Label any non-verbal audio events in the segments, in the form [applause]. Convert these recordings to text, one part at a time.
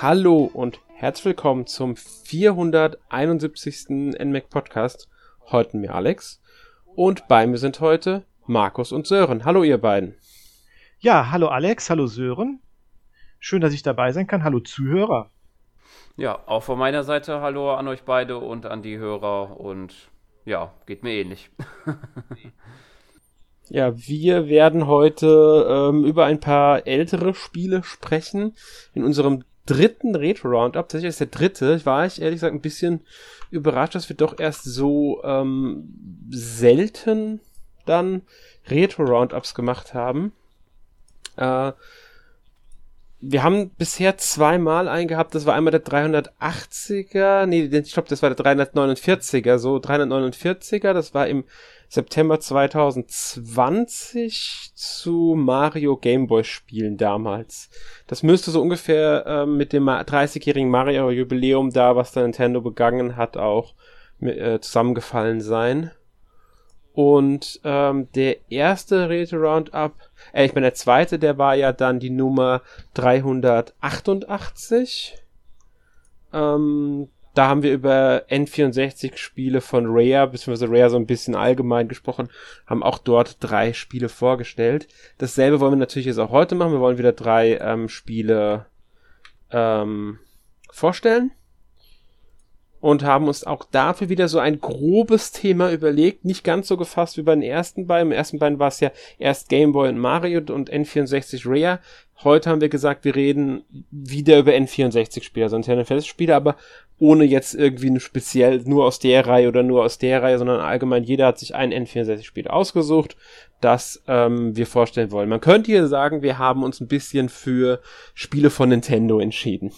Hallo und herzlich willkommen zum 471. NMAC Podcast. Heute mir Alex und bei mir sind heute Markus und Sören. Hallo ihr beiden. Ja, hallo Alex, hallo Sören. Schön, dass ich dabei sein kann. Hallo Zuhörer. Ja, auch von meiner Seite hallo an euch beide und an die Hörer und ja, geht mir ähnlich. [laughs] ja, wir werden heute ähm, über ein paar ältere Spiele sprechen. In unserem dritten Retro-Roundup, tatsächlich ist der dritte, war ich ehrlich gesagt ein bisschen überrascht, dass wir doch erst so ähm, selten dann Retro-Roundups gemacht haben. Äh, wir haben bisher zweimal einen gehabt, das war einmal der 380er, nee, ich glaube, das war der 349er, so 349er, das war im September 2020 zu Mario Gameboy Spielen damals. Das müsste so ungefähr äh, mit dem 30-jährigen Mario Jubiläum da, was der Nintendo begangen hat, auch äh, zusammengefallen sein. Und ähm, der erste Retro Roundup, äh, ich meine der zweite, der war ja dann die Nummer 388. Ähm, da haben wir über N64-Spiele von Rare, beziehungsweise Rare so ein bisschen allgemein gesprochen, haben auch dort drei Spiele vorgestellt. Dasselbe wollen wir natürlich jetzt auch heute machen. Wir wollen wieder drei ähm, Spiele ähm, vorstellen und haben uns auch dafür wieder so ein grobes Thema überlegt, nicht ganz so gefasst wie bei den ersten beiden. Im ersten beiden war es ja erst Game Boy und Mario und N64 Rare. Heute haben wir gesagt, wir reden wieder über N64-Spiele, also Nintendo 64-Spiele, aber ohne jetzt irgendwie speziell nur aus der Reihe oder nur aus der Reihe, sondern allgemein jeder hat sich ein N64-Spiel ausgesucht, das ähm, wir vorstellen wollen. Man könnte hier sagen, wir haben uns ein bisschen für Spiele von Nintendo entschieden.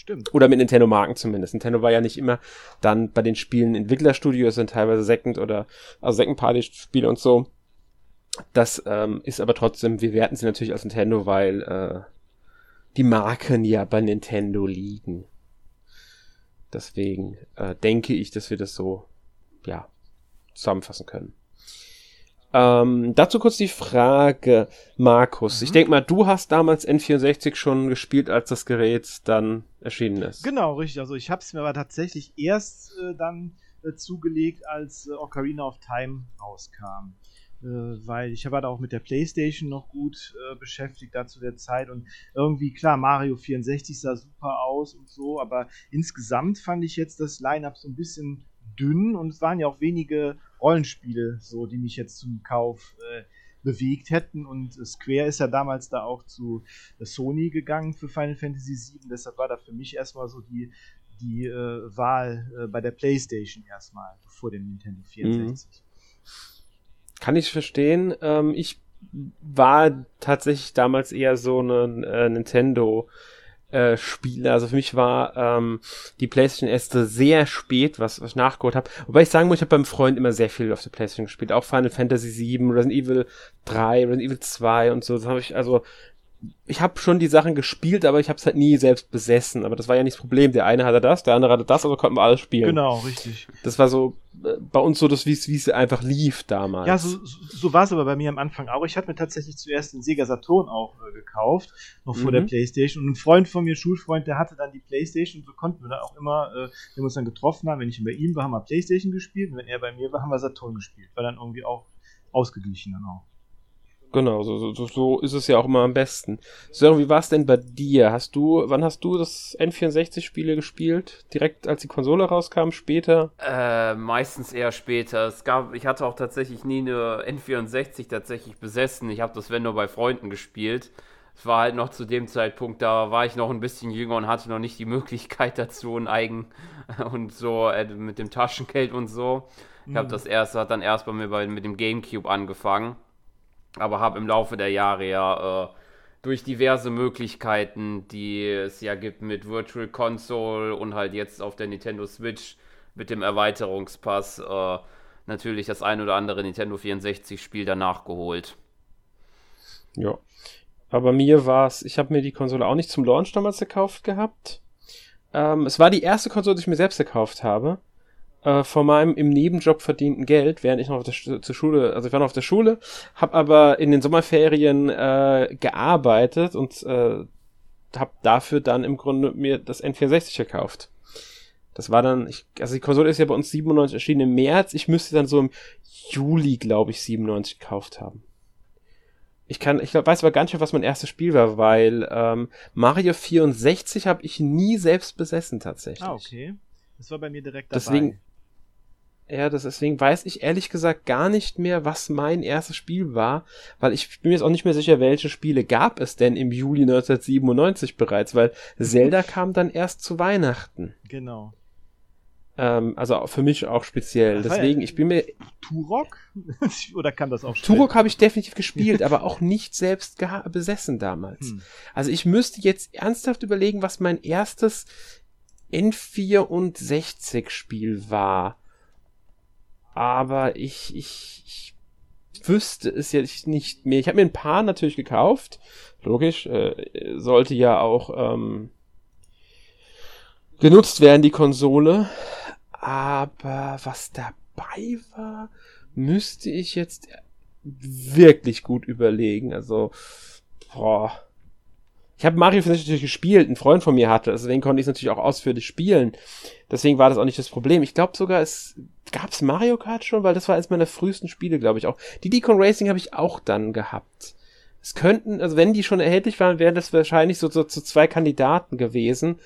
Stimmt. Oder mit Nintendo-Marken zumindest. Nintendo war ja nicht immer dann bei den Spielen Entwicklerstudios, sind teilweise Second- oder also Second-Party-Spiele und so. Das ähm, ist aber trotzdem, wir werten sie natürlich als Nintendo, weil äh, die Marken ja bei Nintendo liegen. Deswegen äh, denke ich, dass wir das so ja zusammenfassen können. Ähm, dazu kurz die Frage, Markus. Mhm. Ich denke mal, du hast damals N64 schon gespielt, als das Gerät dann erschienen ist. Genau, richtig. Also ich habe es mir aber tatsächlich erst äh, dann äh, zugelegt, als äh, Ocarina of Time rauskam. Äh, weil ich war da auch mit der Playstation noch gut äh, beschäftigt da zu der Zeit und irgendwie, klar, Mario 64 sah super aus und so, aber insgesamt fand ich jetzt das Line-Up so ein bisschen dünn und es waren ja auch wenige Rollenspiele, so die mich jetzt zum Kauf äh, bewegt hätten. Und Square ist ja damals da auch zu äh, Sony gegangen für Final Fantasy VII. Deshalb war da für mich erstmal so die, die äh, Wahl äh, bei der PlayStation erstmal vor dem Nintendo 64. Mhm. Kann ich verstehen. Ähm, ich war tatsächlich damals eher so ein äh, Nintendo äh, Spiele. Also für mich war ähm, die PlayStation erst sehr spät, was, was ich nachgeholt habe. Wobei ich sagen muss, ich habe beim Freund immer sehr viel auf der PlayStation gespielt. Auch Final Fantasy 7, Resident Evil 3, Resident Evil 2 und so. Das habe ich also ich habe schon die Sachen gespielt, aber ich habe es halt nie selbst besessen. Aber das war ja nicht das Problem. Der eine hatte das, der andere hatte das, also konnten wir alles spielen. Genau, richtig. Das war so äh, bei uns so, das wie es einfach lief damals. Ja, so, so war es aber bei mir am Anfang auch. Ich hatte mir tatsächlich zuerst den Sega Saturn auch äh, gekauft, noch vor mhm. der Playstation. Und ein Freund von mir, Schulfreund, der hatte dann die Playstation. Und so konnten wir dann auch immer, äh, wenn wir uns dann getroffen haben, wenn ich bei ihm war, haben wir Playstation gespielt. Und wenn er bei mir war, haben wir Saturn gespielt. War dann irgendwie auch ausgeglichen dann auch. Genau, so, so, so ist es ja auch immer am besten. Sören, wie war es denn bei dir? Hast du, wann hast du das N64-Spiele gespielt? Direkt als die Konsole rauskam, später? Äh, meistens eher später. Es gab, ich hatte auch tatsächlich nie eine N64 tatsächlich besessen. Ich habe das, wenn nur bei Freunden gespielt. Es war halt noch zu dem Zeitpunkt, da war ich noch ein bisschen jünger und hatte noch nicht die [laughs] Möglichkeit dazu, ein eigen [laughs] und so äh, mit dem Taschengeld und so. Ich habe mhm. das erst, hat dann erst bei mir bei, mit dem Gamecube angefangen aber habe im Laufe der Jahre ja äh, durch diverse Möglichkeiten, die es ja gibt mit Virtual Console und halt jetzt auf der Nintendo Switch mit dem Erweiterungspass äh, natürlich das ein oder andere Nintendo 64 Spiel danach geholt. Ja. Aber mir war es, ich habe mir die Konsole auch nicht zum Launch damals gekauft gehabt. Ähm, es war die erste Konsole, die ich mir selbst gekauft habe äh, von meinem im Nebenjob verdienten Geld, während ich noch auf der zur Schule, also ich war noch auf der Schule, habe aber in den Sommerferien äh, gearbeitet und äh, habe dafür dann im Grunde mir das N64 gekauft. Das war dann, ich, also die Konsole ist ja bei uns 97 erschienen im März. Ich müsste dann so im Juli, glaube ich, 97 gekauft haben. Ich kann, ich weiß aber gar nicht mehr, was mein erstes Spiel war, weil ähm, Mario 64 habe ich nie selbst besessen tatsächlich. Ah, okay. Das war bei mir direkt dabei. Deswegen, ja, das, deswegen weiß ich ehrlich gesagt gar nicht mehr, was mein erstes Spiel war, weil ich bin mir jetzt auch nicht mehr sicher, welche Spiele gab es denn im Juli 1997 bereits, weil Zelda kam dann erst zu Weihnachten. Genau. Ähm, also für mich auch speziell. Deswegen, ich bin mir. Turok? [laughs] Oder kann das auch Turok habe ich definitiv gespielt, aber auch nicht selbst besessen damals. Hm. Also ich müsste jetzt ernsthaft überlegen, was mein erstes N64-Spiel war aber ich, ich, ich wüsste es jetzt nicht mehr. Ich habe mir ein paar natürlich gekauft. Logisch, äh, sollte ja auch ähm, genutzt werden, die Konsole. Aber was dabei war, müsste ich jetzt wirklich gut überlegen. Also, boah. Ich habe Mario 64 natürlich gespielt, ein Freund von mir hatte, deswegen konnte ich es natürlich auch ausführlich spielen. Deswegen war das auch nicht das Problem. Ich glaube sogar, es gab's Mario Kart schon, weil das war eines meiner frühesten Spiele, glaube ich auch. Die Deacon Racing habe ich auch dann gehabt. Es könnten, also wenn die schon erhältlich waren, wären das wahrscheinlich so, so zu zwei Kandidaten gewesen.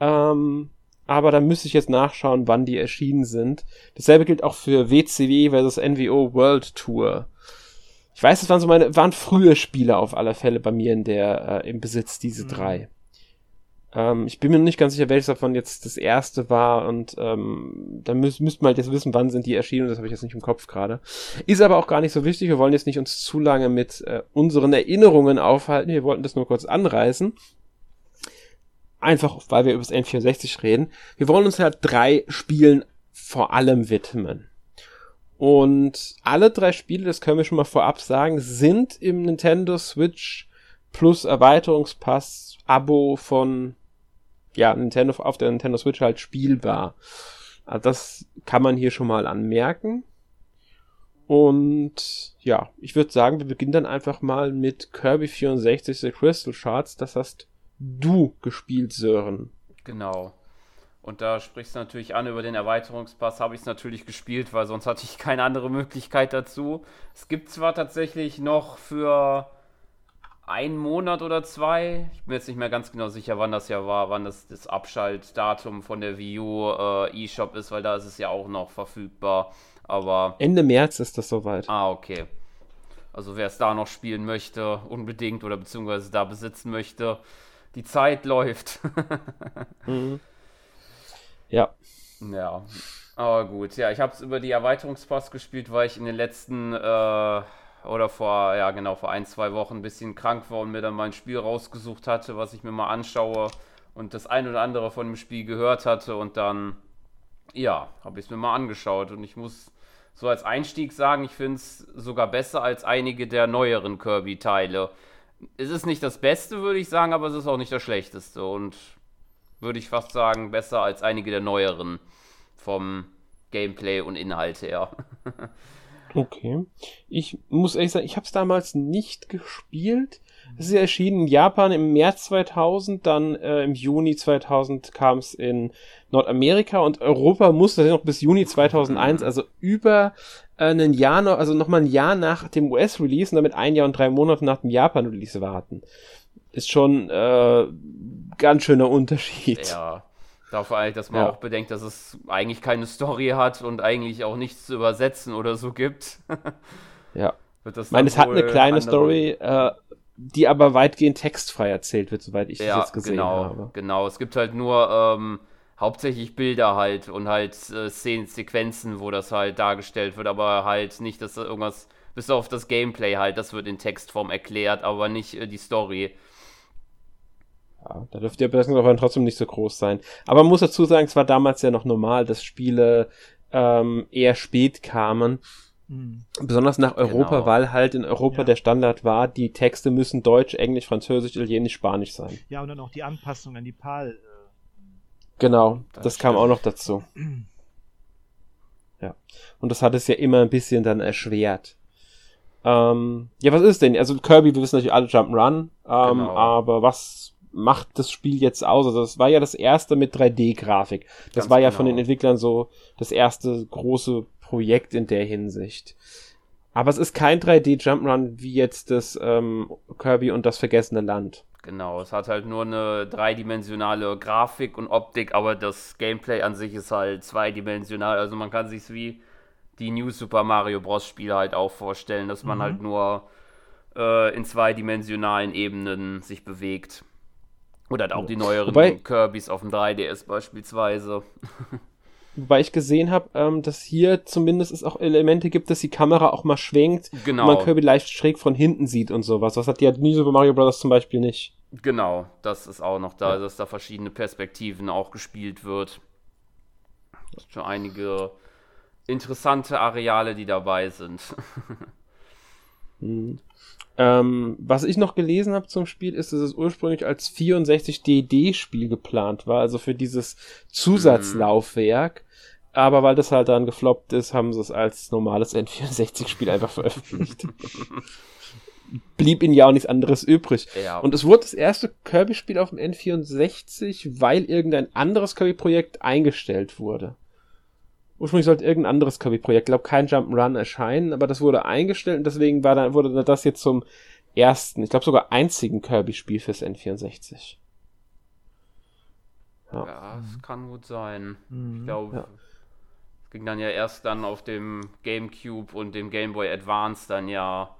Ähm, aber da müsste ich jetzt nachschauen, wann die erschienen sind. Dasselbe gilt auch für WCW versus NWO World Tour. Ich weiß, es waren so meine, waren frühe Spiele auf alle Fälle bei mir in der, äh, im Besitz, diese mhm. drei. Ähm, ich bin mir nicht ganz sicher, welches davon jetzt das erste war und ähm, da müß, müsste man halt jetzt wissen, wann sind die erschienen, das habe ich jetzt nicht im Kopf gerade. Ist aber auch gar nicht so wichtig, wir wollen jetzt nicht uns zu lange mit äh, unseren Erinnerungen aufhalten, wir wollten das nur kurz anreißen. Einfach, weil wir über das N64 reden. Wir wollen uns halt drei Spielen vor allem widmen. Und alle drei Spiele, das können wir schon mal vorab sagen, sind im Nintendo Switch Plus Erweiterungspass Abo von ja, Nintendo auf der Nintendo Switch halt spielbar. Also das kann man hier schon mal anmerken. Und ja, ich würde sagen, wir beginnen dann einfach mal mit Kirby 64 The Crystal Shards. Das hast du gespielt, Sören. Genau. Und da sprichst du natürlich an über den Erweiterungspass, habe ich es natürlich gespielt, weil sonst hatte ich keine andere Möglichkeit dazu. Es gibt zwar tatsächlich noch für einen Monat oder zwei, ich bin jetzt nicht mehr ganz genau sicher, wann das ja war, wann das, das Abschaltdatum von der Wii U äh, eShop ist, weil da ist es ja auch noch verfügbar. Aber. Ende März ist das soweit. Ah, okay. Also wer es da noch spielen möchte, unbedingt oder beziehungsweise da besitzen möchte, die Zeit läuft. [laughs] mhm. Ja. Ja. Aber gut, ja, ich habe es über die Erweiterungspass gespielt, weil ich in den letzten äh, oder vor, ja genau, vor ein, zwei Wochen ein bisschen krank war und mir dann mein Spiel rausgesucht hatte, was ich mir mal anschaue und das ein oder andere von dem Spiel gehört hatte und dann, ja, habe ich es mir mal angeschaut und ich muss so als Einstieg sagen, ich finde es sogar besser als einige der neueren Kirby-Teile. Es ist nicht das Beste, würde ich sagen, aber es ist auch nicht das Schlechteste und würde ich fast sagen, besser als einige der neueren vom Gameplay und Inhalt her. [laughs] okay. Ich muss ehrlich sagen, ich habe es damals nicht gespielt. Es ist ja erschienen in Japan im März 2000, dann äh, im Juni 2000 kam es in Nordamerika und Europa musste noch bis Juni 2001, also über äh, ein Jahr noch, also nochmal ein Jahr nach dem US-Release und damit ein Jahr und drei Monate nach dem Japan-Release warten ist schon äh, ganz schöner Unterschied. Ja. Dafür eigentlich, dass man ja. auch bedenkt, dass es eigentlich keine Story hat und eigentlich auch nichts zu übersetzen oder so gibt. [laughs] ja. Wird das ich meine, es hat eine kleine andere... Story, äh, die aber weitgehend textfrei erzählt wird, soweit ich ja, das jetzt gesehen genau, habe. Genau, es gibt halt nur ähm, hauptsächlich Bilder halt und halt äh, Szenen, Sequenzen, wo das halt dargestellt wird, aber halt nicht, dass da irgendwas, bis auf das Gameplay halt, das wird in Textform erklärt, aber nicht äh, die Story. Ja, da dürfte der Belastungsaufwand trotzdem nicht so groß sein. Aber man muss dazu sagen, es war damals ja noch normal, dass Spiele ähm, eher spät kamen. Mhm. Besonders nach Europa, genau. weil halt in Europa ja. der Standard war, die Texte müssen Deutsch, Englisch, Französisch, Italienisch, Spanisch sein. Ja, und dann auch die Anpassung an die PAL. Äh, genau, das, das kam auch noch dazu. ja. Und das hat es ja immer ein bisschen dann erschwert. Ähm, ja, was ist denn? Also Kirby, wir wissen natürlich alle Jump'n'Run, ähm, genau. aber was macht das Spiel jetzt aus? Also das war ja das erste mit 3D-Grafik. Das Ganz war ja genau. von den Entwicklern so das erste große Projekt in der Hinsicht. Aber es ist kein 3D Jump'n'Run wie jetzt das ähm, Kirby und das vergessene Land. Genau, es hat halt nur eine dreidimensionale Grafik und Optik, aber das Gameplay an sich ist halt zweidimensional. Also man kann sich wie die New Super Mario Bros. Spiele halt auch vorstellen, dass man mhm. halt nur äh, in zweidimensionalen Ebenen sich bewegt. Oder halt auch die neueren Wobei, Kirbys auf dem 3DS beispielsweise. [laughs] Wobei ich gesehen habe, ähm, dass hier zumindest es auch Elemente gibt, dass die Kamera auch mal schwenkt genau. und man Kirby leicht schräg von hinten sieht und sowas. Das hat die New Super Mario Bros. zum Beispiel nicht. Genau, das ist auch noch da, ja. dass da verschiedene Perspektiven auch gespielt wird. Schon einige interessante Areale, die dabei sind. [laughs] mhm. Ähm, was ich noch gelesen habe zum Spiel, ist, dass es ursprünglich als 64 DD-Spiel geplant war, also für dieses Zusatzlaufwerk. Aber weil das halt dann gefloppt ist, haben sie es als normales N64-Spiel einfach veröffentlicht. [laughs] Blieb ihnen ja auch nichts anderes übrig. Ja. Und es wurde das erste Kirby-Spiel auf dem N64, weil irgendein anderes Kirby-Projekt eingestellt wurde. Ursprünglich sollte irgendein anderes Kirby-Projekt, glaube kein Jump'n'Run erscheinen, aber das wurde eingestellt und deswegen war dann, wurde das jetzt zum ersten, ich glaube sogar einzigen Kirby-Spiel fürs N64. Ja. ja, das kann gut sein. Mhm. Ich glaube, ja. es ging dann ja erst dann auf dem GameCube und dem Game Boy Advance dann ja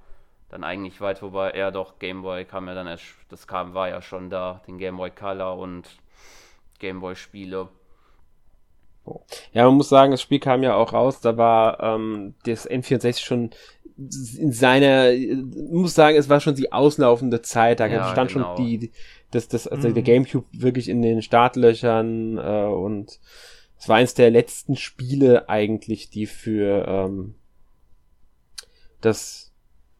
dann eigentlich weit, wobei er doch Game Boy kam ja dann erst, das kam, war ja schon da, den Game Boy Color und Game Boy Spiele. Ja, man muss sagen, das Spiel kam ja auch raus, da war ähm, das N64 schon in seiner, muss sagen, es war schon die auslaufende Zeit, da ja, stand genau. schon die, das, das, also mhm. der Gamecube wirklich in den Startlöchern äh, und es war eins der letzten Spiele eigentlich, die für ähm, das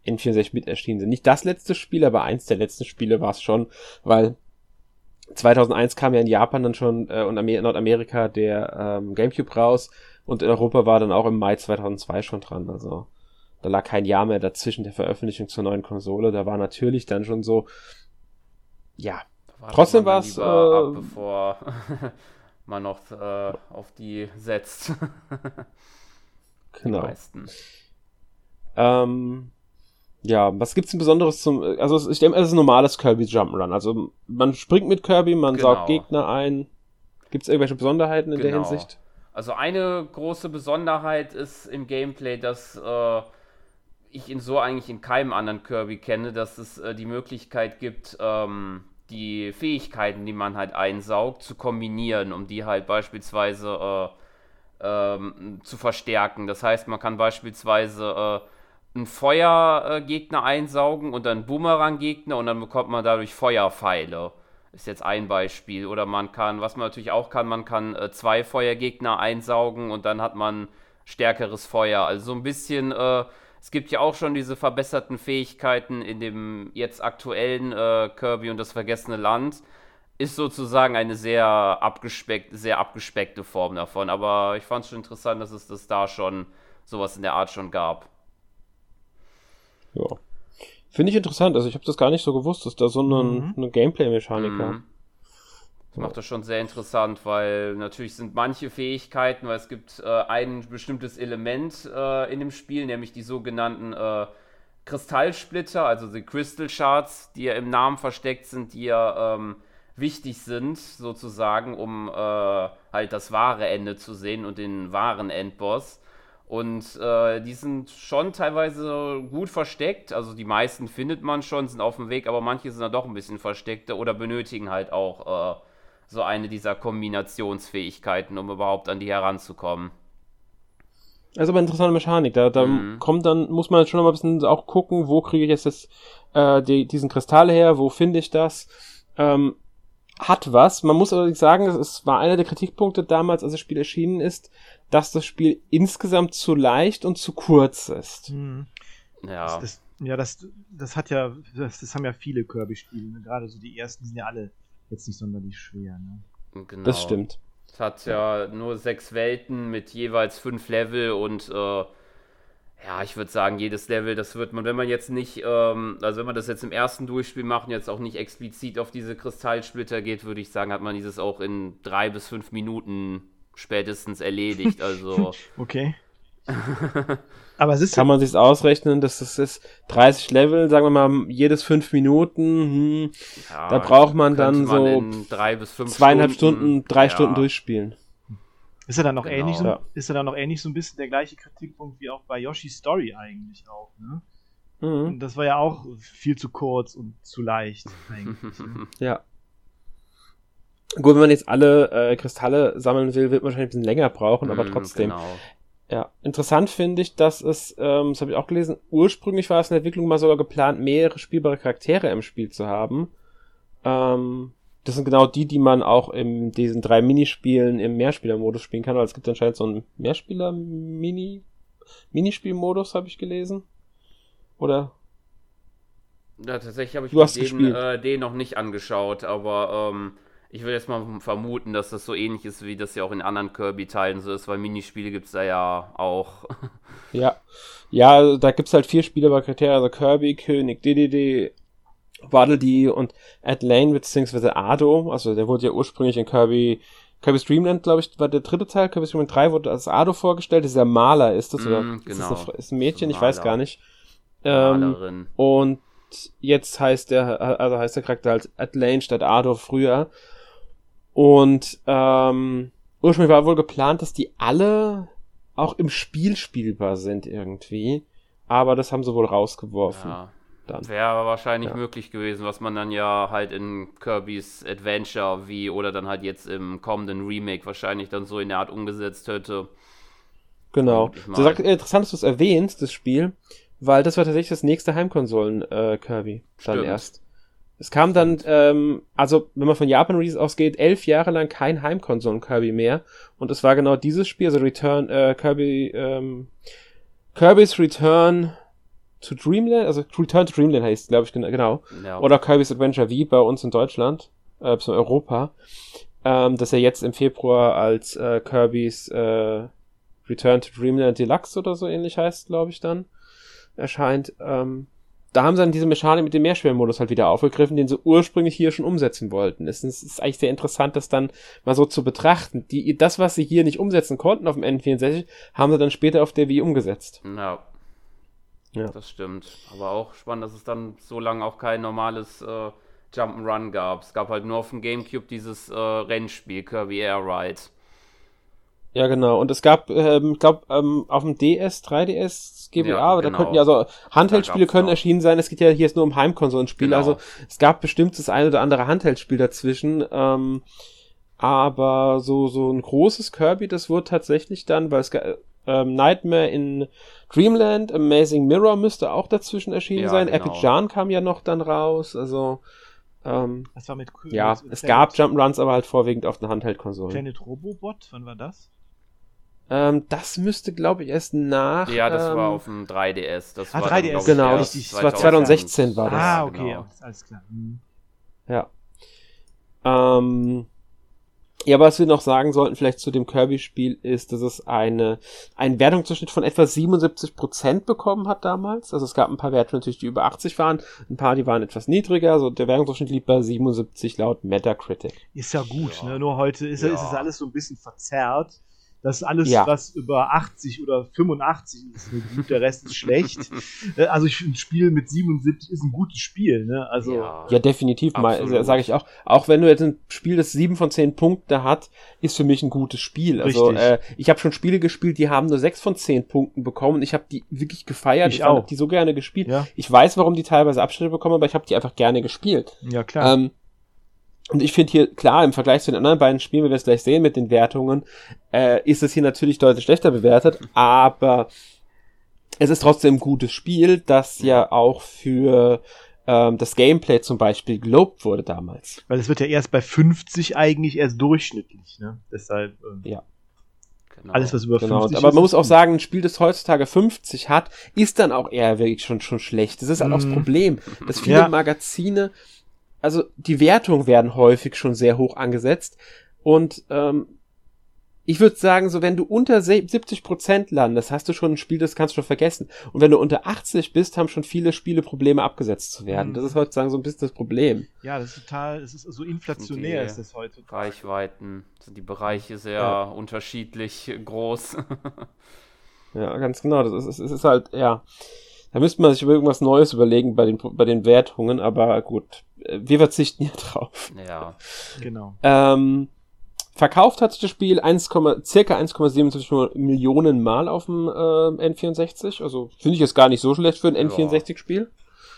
N64 mit erschienen sind. Nicht das letzte Spiel, aber eins der letzten Spiele war es schon, weil 2001 kam ja in Japan dann schon äh, und Amer Nordamerika der ähm, GameCube raus und in Europa war dann auch im Mai 2002 schon dran. Also da lag kein Jahr mehr dazwischen der Veröffentlichung zur neuen Konsole. Da war natürlich dann schon so, ja. War Trotzdem war es. Äh, bevor [laughs] man noch äh, auf die setzt. [laughs] genau. Ähm, ja, was gibt's denn Besonderes zum, also ich denke, es ist ein normales Kirby Jump'n'Run. Also man springt mit Kirby, man genau. saugt Gegner ein. Gibt's irgendwelche Besonderheiten in genau. der Hinsicht? Also eine große Besonderheit ist im Gameplay, dass äh, ich ihn so eigentlich in keinem anderen Kirby kenne, dass es äh, die Möglichkeit gibt, ähm, die Fähigkeiten, die man halt einsaugt, zu kombinieren, um die halt beispielsweise äh, ähm, zu verstärken. Das heißt, man kann beispielsweise äh, einen Feuergegner einsaugen und dann Boomerang-Gegner und dann bekommt man dadurch Feuerpfeile. Ist jetzt ein Beispiel. Oder man kann, was man natürlich auch kann, man kann äh, zwei Feuergegner einsaugen und dann hat man stärkeres Feuer. Also so ein bisschen, äh, es gibt ja auch schon diese verbesserten Fähigkeiten in dem jetzt aktuellen äh, Kirby und das vergessene Land. Ist sozusagen eine sehr, abgespeck sehr abgespeckte Form davon. Aber ich fand es schon interessant, dass es das da schon sowas in der Art schon gab. Ja. Finde ich interessant. Also ich habe das gar nicht so gewusst, dass da so eine, mhm. eine Gameplay-Mechanik mhm. war. Das macht das schon sehr interessant, weil natürlich sind manche Fähigkeiten, weil es gibt äh, ein bestimmtes Element äh, in dem Spiel, nämlich die sogenannten äh, Kristallsplitter, also die Crystal Shards, die ja im Namen versteckt sind, die ja ähm, wichtig sind, sozusagen, um äh, halt das wahre Ende zu sehen und den wahren Endboss. Und äh, die sind schon teilweise gut versteckt. Also die meisten findet man schon, sind auf dem Weg, aber manche sind dann doch ein bisschen versteckter oder benötigen halt auch äh, so eine dieser Kombinationsfähigkeiten, um überhaupt an die heranzukommen. Also aber interessante Mechanik. Da, da mhm. kommt dann, muss man schon noch mal ein bisschen auch gucken, wo kriege ich jetzt das, äh, die, diesen Kristall her, wo finde ich das. Ähm, hat was. Man muss allerdings sagen, es war einer der Kritikpunkte damals, als das Spiel erschienen ist, dass das Spiel insgesamt zu leicht und zu kurz ist. Hm. Ja. Das, das, ja, das, das hat ja, das, das haben ja viele Kirby-Spiele. Ne? Gerade so die ersten sind ja alle jetzt nicht sonderlich schwer. Ne? Genau. Das stimmt. Es hat ja nur sechs Welten mit jeweils fünf Level und äh, Ja, ich würde sagen, jedes Level, das wird man, wenn man jetzt nicht, ähm, also wenn man das jetzt im ersten Durchspiel macht und jetzt auch nicht explizit auf diese Kristallsplitter geht, würde ich sagen, hat man dieses auch in drei bis fünf Minuten spätestens erledigt. Also. [laughs] okay. [laughs] Aber es ist. Kann man sich ausrechnen, dass das ist 30 Level, sagen wir mal, jedes fünf Minuten, hm, ja, da braucht man dann man so drei bis fünf zweieinhalb Stunden, Stunden drei ja. Stunden durchspielen. Ist er dann noch genau. ähnlich so, ist er dann noch ähnlich so ein bisschen der gleiche Kritikpunkt wie auch bei Yoshi's Story eigentlich auch, ne? Mhm. das war ja auch viel zu kurz und zu leicht eigentlich. Ne? [laughs] Ja. Gut, wenn man jetzt alle äh, Kristalle sammeln will, wird man wahrscheinlich ein bisschen länger brauchen, aber mhm, trotzdem. Genau. Ja, interessant finde ich, dass es, ähm, das habe ich auch gelesen, ursprünglich war es in der Entwicklung mal sogar geplant, mehrere spielbare Charaktere im Spiel zu haben. Ähm, das sind genau die, die man auch in diesen drei Minispielen im Mehrspielermodus spielen kann. Also es gibt anscheinend so einen Mehrspieler-Mini Minispielmodus, habe ich gelesen. Oder? Ja, tatsächlich habe ich du den, äh, den noch nicht angeschaut, aber ähm, ich würde jetzt mal vermuten, dass das so ähnlich ist, wie das ja auch in anderen Kirby-Teilen so ist, weil Minispiele gibt es da ja auch. [laughs] ja. Ja, da gibt es halt vier Spieler bei Kriterien, also Kirby, König, DDD, Waddle Dee und Ed Lane beziehungsweise Ado, also der wurde ja ursprünglich in Kirby, Kirby's Dreamland, glaube ich, war der dritte Teil, Kirby's Dreamland 3 wurde als Ado vorgestellt, dieser Maler ist das, mm, oder genau. ist, das eine, ist ein Mädchen, ich weiß gar nicht. Ähm, und jetzt heißt der, also heißt der Charakter als Ed Lane statt Ado früher. Und ähm, ursprünglich war wohl geplant, dass die alle auch im Spiel spielbar sind irgendwie. Aber das haben sie wohl rausgeworfen. Ja. Dann. Wäre wahrscheinlich ja. möglich gewesen, was man dann ja halt in Kirby's Adventure wie oder dann halt jetzt im kommenden Remake wahrscheinlich dann so in der Art umgesetzt hätte. Genau. So sagt, interessant, dass du es erwähnst, das Spiel, weil das war tatsächlich das nächste Heimkonsolen äh, Kirby dann erst. Es kam dann, ähm, also wenn man von Japan Release ausgeht, elf Jahre lang kein Heimkonsolen Kirby mehr. Und es war genau dieses Spiel, also Return, äh, Kirby, ähm, Kirby's Return to Dreamland, also Return to Dreamland heißt, glaube ich, genau. Ja. Oder Kirby's Adventure V bei uns in Deutschland, äh, in Europa. Ähm, dass er jetzt im Februar als äh, Kirby's äh, Return to Dreamland Deluxe oder so ähnlich heißt, glaube ich, dann erscheint. Ähm, da haben sie dann diese Mechanik mit dem Mehrspielermodus halt wieder aufgegriffen, den sie ursprünglich hier schon umsetzen wollten. Es ist, ist, eigentlich sehr interessant, das dann mal so zu betrachten. Die, das, was sie hier nicht umsetzen konnten auf dem N64, haben sie dann später auf der Wii umgesetzt. Ja. Ja. Das stimmt. Aber auch spannend, dass es dann so lange auch kein normales äh, Jump'n'Run gab. Es gab halt nur auf dem Gamecube dieses äh, Rennspiel, Kirby Air Ride. Ja, genau. Und es gab, ähm, ich glaube, ähm, auf dem DS, 3DS, GBA, ja, genau. da könnten ja, also Handheldspiele können noch. erschienen sein. Es geht ja hier jetzt nur um Heimkonsolenspiele. Genau. Also es gab bestimmt das ein oder andere Handheldspiel dazwischen. Ähm, aber so, so ein großes Kirby, das wurde tatsächlich dann, weil es ähm, Nightmare in Dreamland, Amazing Mirror müsste auch dazwischen erschienen ja, sein. Genau. Epic Jan kam ja noch dann raus. Also ähm, Was war mit Ja, es gab Jump'n'Runs, aber halt vorwiegend auf den Handheldkonsolen. Planet Robobot, wann war das? Ähm, das müsste, glaube ich, erst nach. Ja, das ähm, war auf dem 3DS. Das ah, war 3DS, dann, genau. Das, das war 2016 war das. Ah, okay, genau. alles klar. Mhm. Ja. Ähm, ja, was wir noch sagen sollten, vielleicht zu dem Kirby-Spiel, ist, dass es eine, einen Wertungsdurchschnitt von etwa 77% bekommen hat damals. Also es gab ein paar Werte natürlich, die über 80 waren, ein paar, die waren etwas niedriger. Also der Wertungsdurchschnitt liegt bei 77 laut Metacritic. Ist ja gut, ja. Ne? nur heute ist, ja. ist es alles so ein bisschen verzerrt. Das alles, ja. was über 80 oder 85 ist, gut, der Rest ist schlecht. [laughs] Äh, also ich finde, ein Spiel mit 77 ist ein gutes Spiel, ne? Also ja, ja definitiv mal, sage ich auch. Auch wenn du jetzt ein Spiel, das 7 von 10 Punkte hat, ist für mich ein gutes Spiel. Also äh, ich habe schon Spiele gespielt, die haben nur 6 von 10 Punkten bekommen. Ich habe die wirklich gefeiert. Ich, ich habe die so gerne gespielt. Ja. Ich weiß, warum die teilweise Abschnitte bekommen, aber ich habe die einfach gerne gespielt. Ja, klar. Ähm, und ich finde hier, klar, im Vergleich zu den anderen beiden Spielen, wie wir es gleich sehen mit den Wertungen, äh, ist es hier natürlich deutlich schlechter bewertet, aber es ist trotzdem ein gutes Spiel, das ja auch für ähm, das Gameplay zum Beispiel gelobt wurde damals. Weil es wird ja erst bei 50 eigentlich erst durchschnittlich, ne? Deshalb. Ähm, ja. Genau. Alles, was über genau. 50 Aber man muss auch sagen, ein Spiel, das heutzutage 50 hat, ist dann auch eher wirklich schon, schon schlecht. Das ist halt mm. auch das mhm. Problem, dass viele ja. Magazine also die Wertungen werden häufig schon sehr hoch angesetzt und ähm, ich würde sagen, so wenn du unter 70 Prozent landest, hast du schon ein Spiel, das kannst du schon vergessen. Und wenn du unter 80 bist, haben schon viele Spiele Probleme abgesetzt zu werden. Mhm. Das ist heutzutage so ein bisschen das Problem. Ja, das ist total, es ist so inflationär ist das heute. Reichweiten sind die Bereiche sehr ja. unterschiedlich groß. [laughs] ja, ganz genau. Das ist, es ist halt, ja. Da müsste man sich über irgendwas Neues überlegen bei den, bei den Wertungen, aber gut. Wir verzichten ja [laughs] drauf. Ja. Genau. Ähm, Verkauft hat sich das Spiel 1, circa 1,77 Millionen Mal auf dem äh, N64. Also finde ich jetzt gar nicht so schlecht für ein N64-Spiel.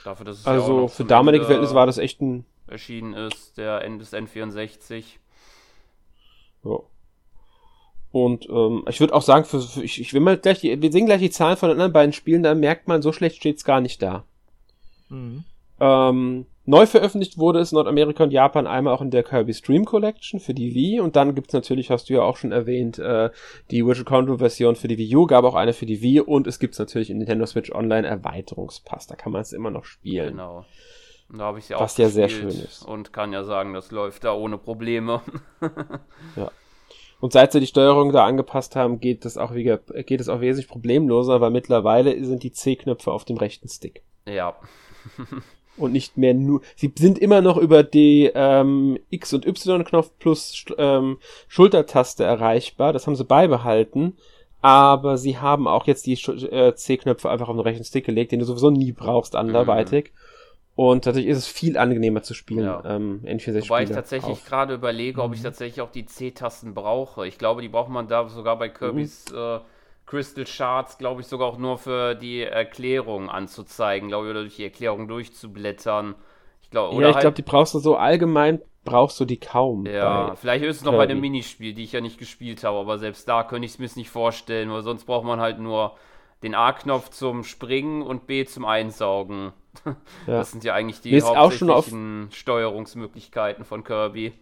Dafür, dass es also ja für damalige Verhältnisse war das echt ein. Erschienen ist, der Ende des N64. Ja. Und ähm, ich würde auch sagen, für, für, ich, ich will mal gleich, die, wir sehen gleich die Zahlen von den anderen beiden Spielen, da merkt man, so schlecht steht's gar nicht da. Mhm. Ähm, Neu veröffentlicht wurde es in Nordamerika und Japan einmal auch in der Kirby Stream Collection für die Wii und dann gibt's natürlich, hast du ja auch schon erwähnt, äh, die Virtual Control Version für die Wii U, gab auch eine für die Wii und es gibt natürlich im Nintendo Switch Online Erweiterungspass, da kann man es immer noch spielen. Genau. Und da habe ich ja auch Was ja sehr schön ist. Und kann ja sagen, das läuft da ohne Probleme. [laughs] ja. Und seit sie die Steuerung da angepasst haben, geht es auch, wieder, geht es auch wesentlich problemloser, weil mittlerweile sind die C-Knöpfe auf dem rechten Stick. Ja. Und nicht mehr nur. Sie sind immer noch über die ähm, X- und Y-Knopf plus ähm, Schultertaste erreichbar. Das haben sie beibehalten. Aber sie haben auch jetzt die äh, C-Knöpfe einfach auf den rechten Stick gelegt, den du sowieso nie brauchst anderweitig. Mhm. Und dadurch ist es viel angenehmer zu spielen, ja. ähm, N64 Wobei ich tatsächlich gerade überlege, ob ich mhm. tatsächlich auch die C-Tasten brauche. Ich glaube, die braucht man da sogar bei Kirby's mhm. äh, Crystal Charts, glaube ich, sogar auch nur für die Erklärung anzuzeigen, glaube ich, oder durch die Erklärung durchzublättern. Ich glaub, ja, ich halt, glaube, die brauchst du so allgemein, brauchst du die kaum. Ja, vielleicht ist es noch bei einem Minispiel, die ich ja nicht gespielt habe, aber selbst da könnte ich es mir nicht vorstellen, weil sonst braucht man halt nur den A-Knopf zum Springen und B zum Einsaugen. [laughs] Ja. Das sind ja eigentlich die hauptsächlichen Steuerungsmöglichkeiten von Kirby.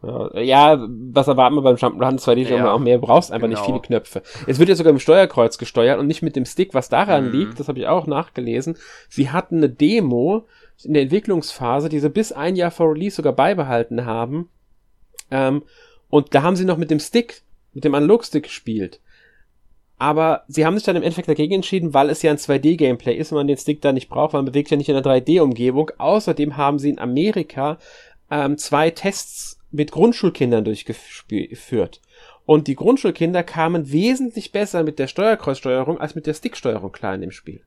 Ja, was erwarten wir beim Jump'n'Run 2D, ja, auch mehr, du brauchst einfach genau. nicht viele Knöpfe. Es wird ja sogar mit Steuerkreuz gesteuert und nicht mit dem Stick, was daran mhm. liegt, das habe ich auch nachgelesen. Sie hatten eine Demo in der Entwicklungsphase, die sie bis ein Jahr vor Release sogar beibehalten haben. Ähm, und da haben sie noch mit dem Stick, mit dem Analogstick gespielt. Aber sie haben sich dann im Endeffekt dagegen entschieden, weil es ja ein 2D-Gameplay ist und man den Stick da nicht braucht, weil man bewegt ja nicht in einer 3D-Umgebung. Außerdem haben sie in Amerika ähm, zwei Tests mit Grundschulkindern durchgeführt. Und die Grundschulkinder kamen wesentlich besser mit der Steuerkreuzsteuerung als mit der Sticksteuerung klar in dem Spiel.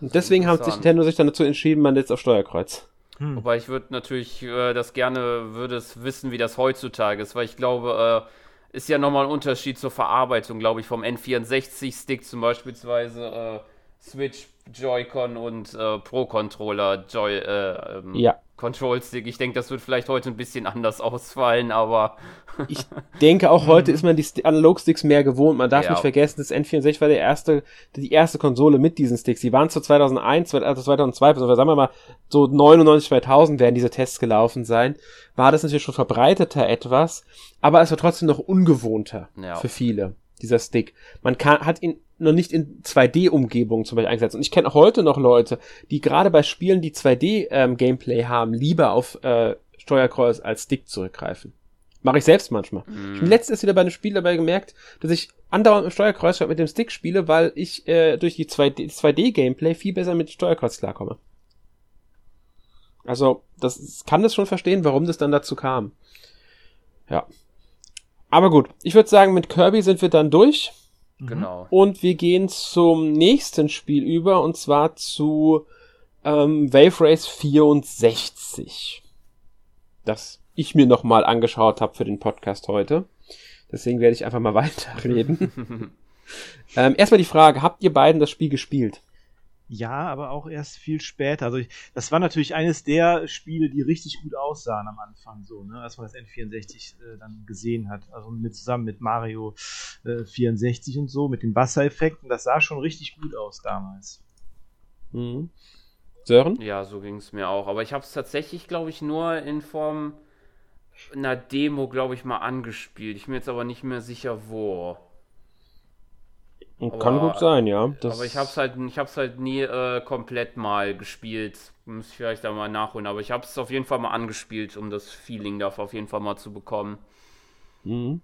Und deswegen haben sich Nintendo sich dann dazu entschieden, man jetzt auf Steuerkreuz. Hm. Wobei ich würde natürlich äh, das gerne, würde es wissen, wie das heutzutage ist, weil ich glaube, äh, ist ja nochmal ein Unterschied zur Verarbeitung, glaube ich, vom N64-Stick zum Beispiel äh, Switch Joy-Con und äh, Pro-Controller Joy, äh, ähm, ja. Control-Stick. Ich denke, das wird vielleicht heute ein bisschen anders [laughs] ausfallen, aber. [laughs] ich denke, auch heute ist man die Analog-Sticks mehr gewohnt. Man darf ja. nicht vergessen, das N64 war der erste, die erste Konsole mit diesen Sticks. Die waren zu 2001, also 2002, also sagen wir mal, so 99, 2000 werden diese Tests gelaufen sein. War das natürlich schon verbreiteter etwas, aber es war trotzdem noch ungewohnter ja. für viele dieser Stick. Man kann, hat ihn noch nicht in 2D-Umgebungen zum Beispiel eingesetzt. Und ich kenne auch heute noch Leute, die gerade bei Spielen, die 2D-Gameplay ähm, haben, lieber auf äh, Steuerkreuz als Stick zurückgreifen. Mache ich selbst manchmal. Mm. Ich bin letztens wieder bei einem Spiel dabei gemerkt, dass ich andauernd mit Steuerkreuz statt mit dem Stick spiele, weil ich äh, durch die 2D-Gameplay viel besser mit Steuerkreuz klarkomme. Also, das kann das schon verstehen, warum das dann dazu kam. Ja. Aber gut, ich würde sagen, mit Kirby sind wir dann durch. Mhm. Genau. Und wir gehen zum nächsten Spiel über, und zwar zu ähm, Wave Race 64. Das ich mir nochmal angeschaut habe für den Podcast heute. Deswegen werde ich einfach mal [laughs] weiterreden. [laughs] ähm, erstmal die Frage, habt ihr beiden das Spiel gespielt? Ja, aber auch erst viel später. Also ich, das war natürlich eines der Spiele, die richtig gut aussahen am Anfang, so, ne, als man das N64 äh, dann gesehen hat. Also mit zusammen mit Mario äh, 64 und so, mit den Wassereffekten, das sah schon richtig gut aus damals. Mhm. Sören? Ja, so ging es mir auch. Aber ich habe es tatsächlich, glaube ich, nur in Form einer Demo, glaube ich, mal angespielt. Ich bin jetzt aber nicht mehr sicher, wo. Aber, Kann gut sein, ja. Das aber ich hab's halt, ich hab's halt nie äh, komplett mal gespielt. Muss ich vielleicht da mal nachholen. Aber ich hab's auf jeden Fall mal angespielt, um das Feeling dafür auf jeden Fall mal zu bekommen. Mhm.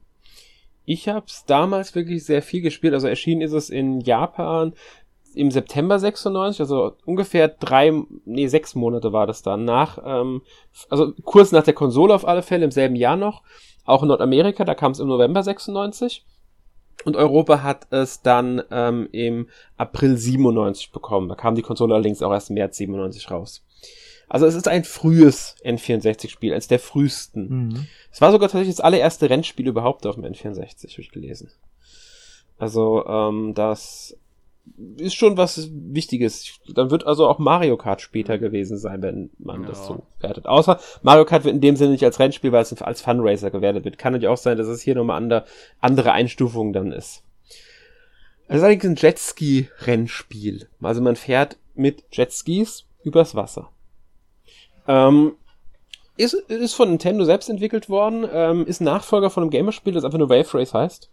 Ich habe es damals wirklich sehr viel gespielt. Also erschienen ist es in Japan im September 96, also ungefähr drei, nee, sechs Monate war das dann nach, ähm, also kurz nach der Konsole auf alle Fälle, im selben Jahr noch. Auch in Nordamerika, da kam es im November 96. Und Europa hat es dann ähm, im April 97 bekommen. Da kam die Konsole allerdings auch erst im März 97 raus. Also es ist ein frühes N64-Spiel, eines der frühesten. Mhm. Es war sogar tatsächlich das allererste Rennspiel überhaupt auf dem N64, habe ich gelesen. Also ähm, das ist schon was Wichtiges. Dann wird also auch Mario Kart später gewesen sein, wenn man ja. das so wertet. Außer Mario Kart wird in dem Sinne nicht als Rennspiel, weil es als Funracer gewertet wird. Kann natürlich auch sein, dass es hier nochmal andere, andere Einstufungen dann ist. Es ist eigentlich ein Jetski-Rennspiel. Also man fährt mit Jetskis übers Wasser. Ähm, ist, ist von Nintendo selbst entwickelt worden, ähm, ist Nachfolger von einem Gamerspiel, das einfach nur Wave Race heißt.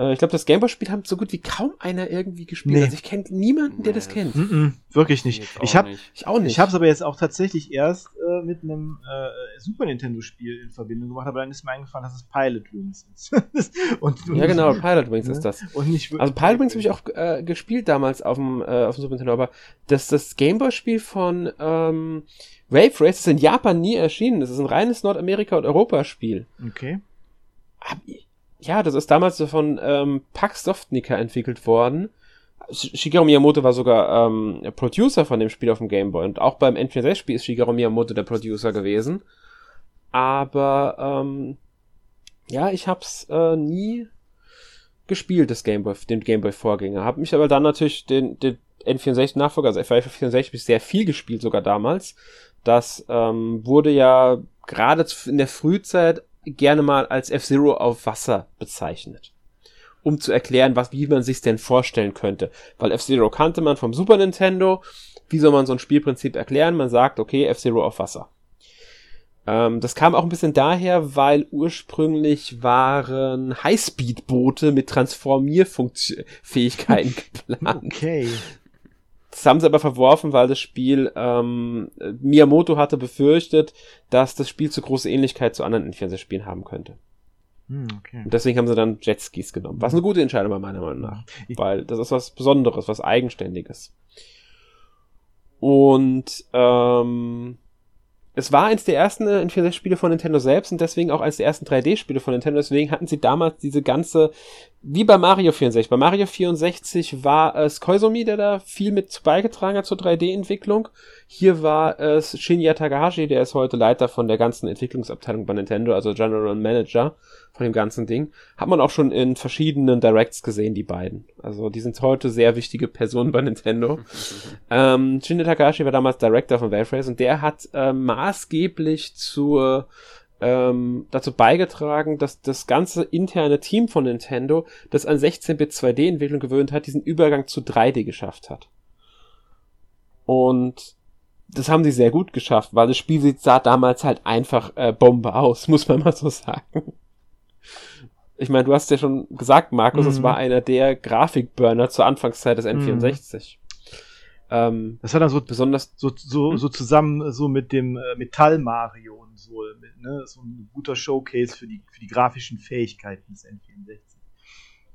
Äh, ich glaube, das Gameboy-Spiel hat so gut wie kaum einer irgendwie gespielt. Nee. Also ich kenne niemanden, der nee, das kennt. Mm -mm, wirklich nicht. Ich, habe ich auch nicht. Ich habe es aber jetzt auch tatsächlich erst äh, mit einem äh, Super Nintendo-Spiel in Verbindung gemacht, aber dann ist mir eingefallen, dass es Pilot Wings ist. und, [laughs] und, ja, genau, Pilot Wings ne? ist das. Und nicht also Pilot Wings habe ich auch äh, gespielt damals auf dem, äh, auf dem Super Nintendo, aber das, das Gameboy-Spiel von ähm, Wave Race ist in Japan nie erschienen. Das ist ein reines Nordamerika- und Europa-Spiel. Okay. Hab ich, ja, das ist damals von ähm, Pax Softnica entwickelt worden. Shigeru Miyamoto war sogar ähm, Producer von dem Spiel auf dem Game Boy und auch beim N64-Spiel ist Shigeru Miyamoto der Producer gewesen. Aber ähm, ja, ich hab's äh, nie gespielt, das Game Boy, den Game Boy Vorgänger. Hab mich aber dann natürlich den, den N64 Nachfolger, also FF64, sehr viel gespielt sogar damals. Das ähm, wurde ja gerade in der Frühzeit gerne mal als F-Zero auf Wasser bezeichnet. Um zu erklären, was, wie man sich denn vorstellen könnte. Weil F-Zero kannte man vom Super Nintendo. Wie soll man so ein Spielprinzip erklären? Man sagt, okay, F-Zero auf Wasser. Ähm, das kam auch ein bisschen daher, weil ursprünglich waren Highspeed-Boote mit Transformierfähigkeiten [laughs] geplant. Okay. Das haben sie aber verworfen, weil das Spiel, ähm, Miyamoto hatte befürchtet, dass das Spiel zu große Ähnlichkeit zu anderen N64-Spielen haben könnte. Hm, okay. Und deswegen haben sie dann Jetskis genommen. Was eine gute Entscheidung war, meiner Meinung nach. Weil das ist was Besonderes, was Eigenständiges. Und ähm, es war eins der ersten N64-Spiele von Nintendo selbst und deswegen auch eins der ersten 3D-Spiele von Nintendo. Deswegen hatten sie damals diese ganze, wie bei Mario 64. Bei Mario 64 war es Koizumi, der da viel mit beigetragen hat zur 3D-Entwicklung. Hier war es Shinya Takahashi, der ist heute Leiter von der ganzen Entwicklungsabteilung bei Nintendo, also General Manager von dem ganzen Ding. Hat man auch schon in verschiedenen Directs gesehen, die beiden. Also die sind heute sehr wichtige Personen bei Nintendo. [laughs] ähm, Shinya Takahashi war damals Director von Valve Race und der hat äh, maßgeblich zur ähm, dazu beigetragen, dass das ganze interne Team von Nintendo, das an 16-Bit 2D-Entwicklung gewöhnt hat, diesen Übergang zu 3D geschafft hat. Und das haben sie sehr gut geschafft, weil das Spiel sah damals halt einfach äh, Bombe aus, [laughs] muss man mal so sagen. Ich meine, du hast ja schon gesagt, Markus, es mhm. war einer der Grafikburner zur Anfangszeit des N64. Ähm, das hat dann so besonders so, so, hm? so zusammen so mit dem äh, Metall Mario und so, mit, ne, so ein guter Showcase für die, für die grafischen Fähigkeiten des N64.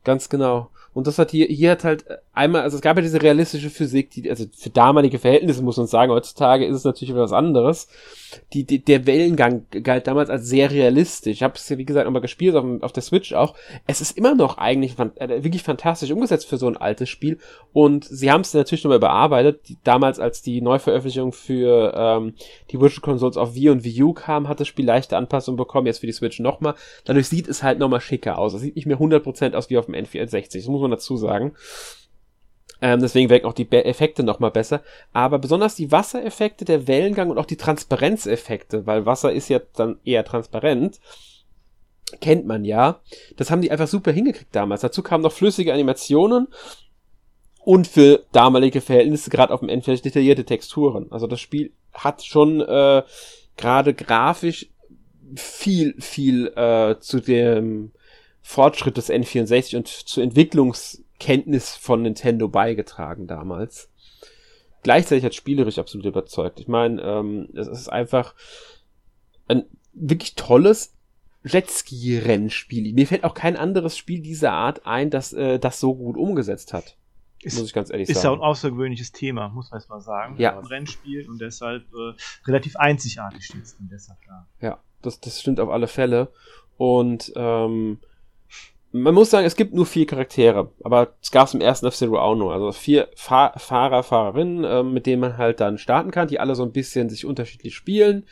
Ganz genau. Und das hat hier, hier hat halt einmal, also es gab ja diese realistische Physik, die, also für damalige Verhältnisse muss man sagen, heutzutage ist es natürlich etwas anderes. Die, die, der Wellengang galt damals als sehr realistisch. Ich habe es ja, wie gesagt, nochmal gespielt, auf, auf der Switch auch. Es ist immer noch eigentlich äh, wirklich fantastisch umgesetzt für so ein altes Spiel. Und sie haben es natürlich nochmal überarbeitet. Die, damals, als die Neuveröffentlichung für ähm, die Virtual Consoles auf Wii und Wii U kam, hat das Spiel leichte Anpassungen bekommen, jetzt für die Switch nochmal. Dadurch sieht es halt nochmal schicker aus. Es sieht nicht mehr 100% aus wie auf dem N64. Man dazu sagen. Ähm, deswegen wirken auch die Be Effekte nochmal besser. Aber besonders die Wassereffekte, der Wellengang und auch die Transparenzeffekte, weil Wasser ist ja dann eher transparent, kennt man ja. Das haben die einfach super hingekriegt damals. Dazu kamen noch flüssige Animationen und für damalige Verhältnisse gerade auf dem Endfeld detaillierte Texturen. Also das Spiel hat schon äh, gerade grafisch viel, viel äh, zu dem Fortschritt des N64 und zur Entwicklungskenntnis von Nintendo beigetragen damals. Gleichzeitig hat spielerisch absolut überzeugt. Ich meine, ähm, es ist einfach ein wirklich tolles Jetski-Rennspiel. Mir fällt auch kein anderes Spiel dieser Art ein, das äh, das so gut umgesetzt hat. Ist, muss ich ganz ehrlich ist sagen. ja ein außergewöhnliches Thema, muss man jetzt mal sagen. Ja. Ein Rennspiel und deshalb äh, relativ einzigartig steht es deshalb da. Ja, das, das stimmt auf alle Fälle. Und ähm, man muss sagen, es gibt nur vier Charaktere, aber es gab es im ersten F-Zero auch nur. Also vier Fahr Fahrer, Fahrerinnen, ähm, mit denen man halt dann starten kann, die alle so ein bisschen sich unterschiedlich spielen.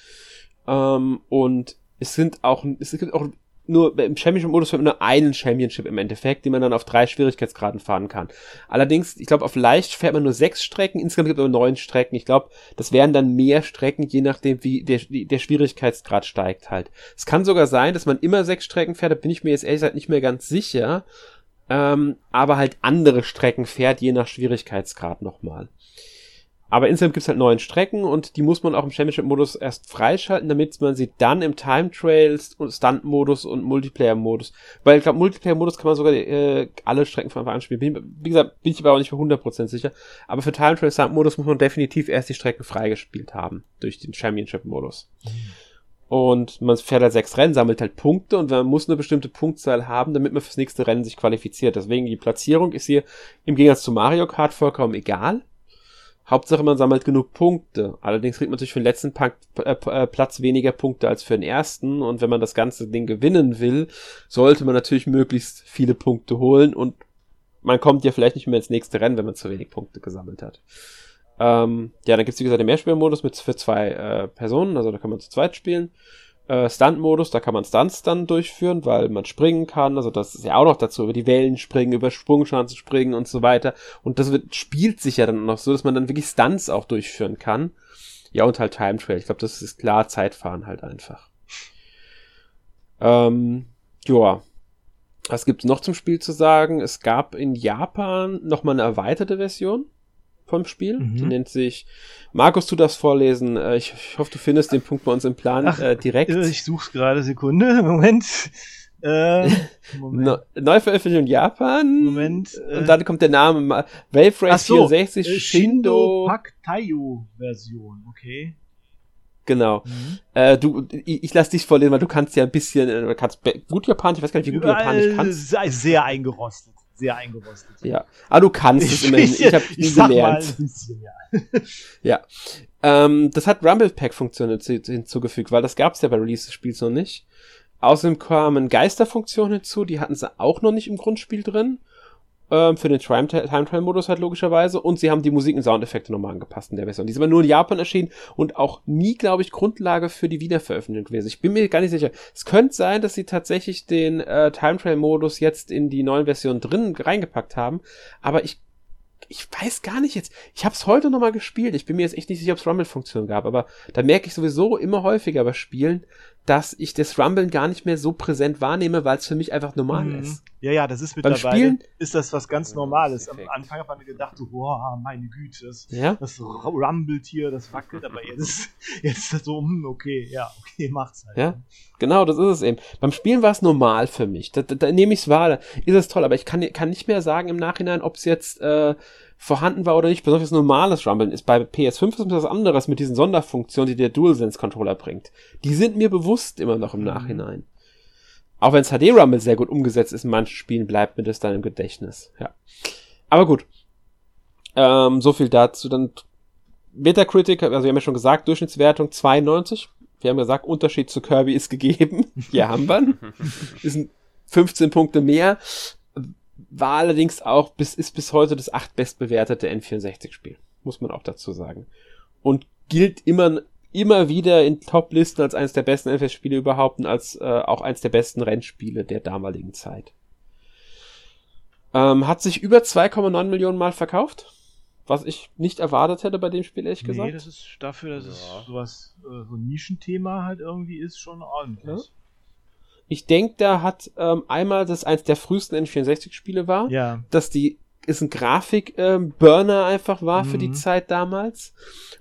Ähm, und es sind auch, es gibt auch nur im Championship-Modus nur einen Championship im Endeffekt, den man dann auf drei Schwierigkeitsgraden fahren kann. Allerdings, ich glaube, auf leicht fährt man nur sechs Strecken, insgesamt gibt es aber neun Strecken. Ich glaube, das wären dann mehr Strecken, je nachdem, wie der, der Schwierigkeitsgrad steigt halt. Es kann sogar sein, dass man immer sechs Strecken fährt, da bin ich mir jetzt ehrlich gesagt nicht mehr ganz sicher. Ähm, aber halt andere Strecken fährt, je nach Schwierigkeitsgrad nochmal. Aber insgesamt gibt's halt neun Strecken und die muss man auch im Championship-Modus erst freischalten, damit man sie dann im Time Trails und Stunt-Modus und Multiplayer-Modus, weil ich glaube, Multiplayer-Modus kann man sogar äh, alle Strecken von Anfang an spielen. Bin, wie gesagt, bin ich aber auch nicht für 100% sicher. Aber für Time Trails Stunt-Modus muss man definitiv erst die Strecken freigespielt haben durch den Championship-Modus. Und man fährt halt sechs Rennen, sammelt halt Punkte und man muss eine bestimmte Punktzahl haben, damit man fürs nächste Rennen sich qualifiziert. Deswegen die Platzierung ist hier im Gegensatz zu Mario Kart vollkommen egal. Hauptsache man sammelt genug Punkte. Allerdings kriegt man natürlich für den letzten Punk äh, äh, Platz weniger Punkte als für den ersten. Und wenn man das ganze Ding gewinnen will, sollte man natürlich möglichst viele Punkte holen. Und man kommt ja vielleicht nicht mehr ins nächste Rennen, wenn man zu wenig Punkte gesammelt hat. Ähm, ja, dann gibt's wie gesagt den Mehrspielermodus mit für zwei äh, Personen, also da kann man zu zweit spielen. Äh, Stunt-Modus, da kann man Stunts dann durchführen, weil man springen kann, also das ist ja auch noch dazu, über die Wellen springen, über Sprungschanzen springen und so weiter. Und das wird, spielt sich ja dann noch so, dass man dann wirklich Stunts auch durchführen kann. Ja, und halt Time Trail. Ich glaube, das ist klar Zeitfahren halt einfach. Ähm, ja. Was gibt's noch zum Spiel zu sagen? Es gab in Japan noch mal eine erweiterte Version vom Spiel. Mhm. Die nennt sich, Markus, du darfst vorlesen. Äh, Ich, ich hoffe, du findest den Punkt bei uns im Plan Ach, äh, direkt. Äh, Ich such's gerade, Sekunde, [laughs] Moment. Äh, [laughs] Moment. Neuveröffentlichung in Japan. Moment. Äh, Und dann kommt der Name Wave Race so, 64 äh, Shindo. Paktayu Version, okay. Genau. Mhm. Äh, du, ich, ich lass dich vorlesen, weil du kannst ja ein bisschen, äh, du kannst gut Japanisch, ich weiß gar nicht, wie gut du Japanisch kannst. Sehr eingerostet. Sehr eingerostet. Ja. Aber du kannst es immerhin. Ich habe nie sag mal gelernt. bisschen, [laughs] ja. Ähm, das hat Rumble Pack Funktionen hinzu- hinzugefügt, weil das gab es ja bei Release des Spiels noch nicht. Außerdem kamen Geisterfunktionen hinzu, die hatten sie auch noch nicht im Grundspiel drin. Ähm, für den Time Trial Modus halt logischerweise. Und sie haben die Musik und Soundeffekte nochmal angepasst in der Version. Die ist aber nur in Japan erschienen und auch nie, glaube ich, Grundlage für die Wiederveröffentlichung gewesen. Ich bin mir gar nicht sicher. Es könnte sein, dass sie tatsächlich den äh, Time Trial Modus jetzt in die neuen Versionen drin reingepackt haben. Aber ich ich weiß gar nicht jetzt. Ich habe es heute noch mal gespielt. Ich bin mir jetzt echt nicht sicher, ob es Rumble-Funktion gab, aber da merke ich sowieso immer häufiger bei Spielen, dass ich das Rumblen gar nicht mehr so präsent wahrnehme, weil es für mich einfach normal Mhm. ist. Ja, ja, das ist Beim mittlerweile, Spielen- ist das was ganz Normales. Am. Anfang hat man gedacht, so, boah, meine Güte, das, Ja? das rumbelt hier, das wackelt, aber jetzt ist, jetzt ist das so, hm, okay, ja, okay, macht's halt. Ja. Genau, das ist es eben. Beim Spielen war es normal für mich. Da, da, da nehme ich es wahr, da ist es toll, aber ich kann, kann nicht mehr sagen im Nachhinein, ob es jetzt äh, vorhanden war oder nicht. Besonders normales Rumblen ist. Bei PS5 ist es was anderes mit diesen Sonderfunktionen, die der DualSense-Controller bringt. Die sind mir bewusst immer noch im Nachhinein. Auch wenn HD-Rumble sehr gut umgesetzt ist in manchen Spielen, bleibt mir das dann im Gedächtnis. Ja. Aber gut. Ähm, so viel dazu. Dann Metacritic, also wir haben ja schon gesagt, Durchschnittswertung 92. Wir haben gesagt, Unterschied zu Kirby ist gegeben. [laughs] Ja, haben wir. [laughs] Ist ein 15 Punkte mehr. War allerdings auch bis, ist bis heute das acht bestbewertete N64-Spiel. Muss man auch dazu sagen. Und gilt immer, immer wieder in Top-Listen als eines der besten N64-Spiele überhaupt und als äh, auch eines der besten Rennspiele der damaligen Zeit. Ähm, hat sich über 2,9 Millionen Mal verkauft. Was ich nicht erwartet hätte bei dem Spiel, ehrlich gesagt. Nee, das ist dafür, dass Ja. es sowas, äh, so ein Nischenthema halt irgendwie ist, schon ordentlich. Ich denke, da hat ähm, einmal das eins der frühesten N64-Spiele war, Ja. dass die ist ein Grafik-Burner einfach war für die Mhm. Zeit damals.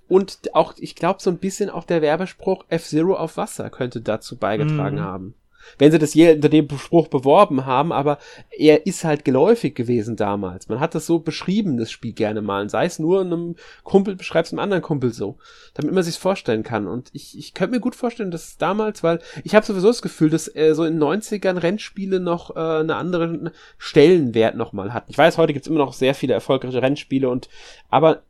Und auch, ich glaube, so ein bisschen auch der Werbespruch F-Zero auf Wasser könnte dazu beigetragen Mhm. haben. Wenn sie das je unter dem Spruch beworben haben, aber er ist halt geläufig gewesen damals. Man hat das so beschrieben, das Spiel gerne mal. Sei es nur einem Kumpel, beschreibt es einem anderen Kumpel so, damit man sich vorstellen kann. Und ich, ich könnte mir gut vorstellen, dass damals, weil ich habe sowieso das Gefühl, dass äh, so in den 90ern Rennspiele noch äh, eine andere Stellenwert nochmal hatten. Ich weiß, heute gibt's immer noch sehr viele erfolgreiche Rennspiele und aber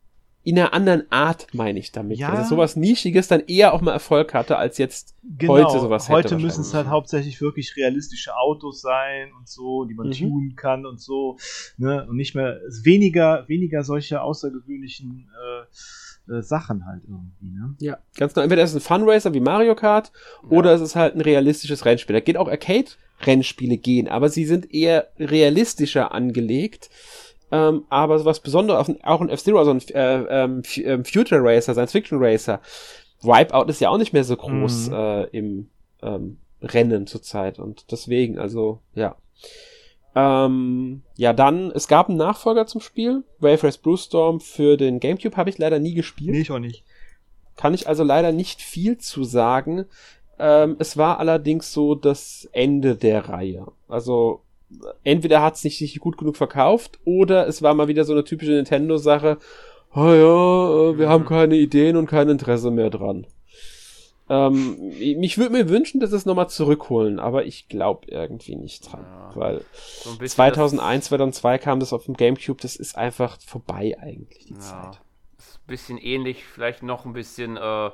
in einer anderen Art, meine ich damit. Ja. Also sowas Nischiges dann eher auch mal Erfolg hatte, als jetzt Genau, heute sowas hätte heute müssen es halt hauptsächlich wirklich realistische Autos sein und so, die man Mhm. tunen kann und so, ne? Und nicht mehr weniger, weniger solche außergewöhnlichen äh, äh, Sachen halt irgendwie, ne? Ja, ganz genau. Entweder ist es ein Funracer wie Mario Kart oder es ist halt ein realistisches Rennspiel. Da geht auch Arcade-Rennspiele gehen, aber sie sind eher realistischer angelegt. Ähm, aber was Besonderes, auch ein- F-Zero, also ein äh, ähm, ähm, Future Racer, Science Fiction Racer. Wipeout ist ja auch nicht mehr so groß Mhm. äh, im ähm, Rennen zurzeit und deswegen, also ja. Ähm, ja, dann, es gab einen Nachfolger zum Spiel, Wave Race Blue Storm für den Gamecube, habe ich leider nie gespielt. ich auch nicht. Kann ich also leider nicht viel zu sagen. Ähm, es war allerdings so das Ende der Reihe. Also entweder hat es nicht sich gut genug verkauft oder es war mal wieder so eine typische Nintendo-Sache. Oh ja, äh, wir haben keine Ideen und kein Interesse mehr dran. Ähm, mich würde mir wünschen, dass es nochmal zurückholen, aber ich glaube irgendwie nicht dran. Ja. Weil So ein bisschen 2001, 2002 kam das auf dem Gamecube, das ist einfach vorbei eigentlich, die ja, Zeit. ist ein bisschen ähnlich, vielleicht noch ein bisschen äh,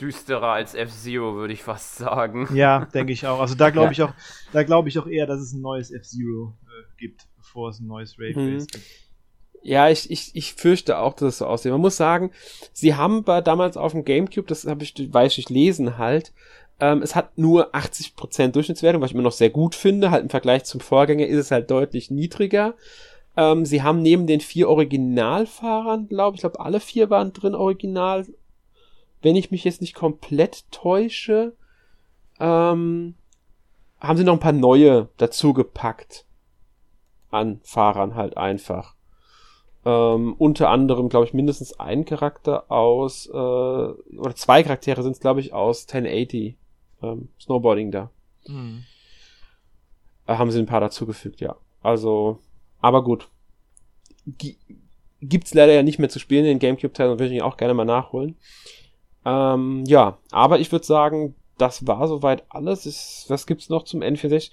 düsterer als F-Zero, würde ich fast sagen. Ja, denke ich auch. Also da glaube ich auch, da glaube ich auch eher, dass es ein neues F-Zero äh, gibt, bevor es ein neues Raid Mhm. Race gibt. Ja, ich, ich, ich fürchte auch, dass es so aussieht. Man muss sagen, sie haben bei, damals auf dem Gamecube, das habe ich, weiß ich lesen halt, ähm, es hat nur 80% Durchschnittswertung, was ich immer noch sehr gut finde. Halt im Vergleich zum Vorgänger ist es halt deutlich niedriger. Ähm, sie haben neben den vier Originalfahrern, glaube ich, glaube alle vier waren drin original. Wenn ich mich jetzt nicht komplett täusche, ähm, haben sie noch ein paar neue dazugepackt. An Fahrern halt einfach. Ähm, unter anderem, glaube ich, mindestens ein Charakter aus, äh, oder zwei Charaktere sind es, glaube ich, aus 1080 ähm, Snowboarding da. Mhm. Äh, haben sie ein paar dazugefügt, ja. Also, aber gut. G gibt's leider ja nicht mehr zu spielen, den Gamecube-Teil, und würde ich ihn auch gerne mal nachholen. Ähm, ja, aber ich würde sagen, das war soweit alles. Ist, was gibt's noch zum N64?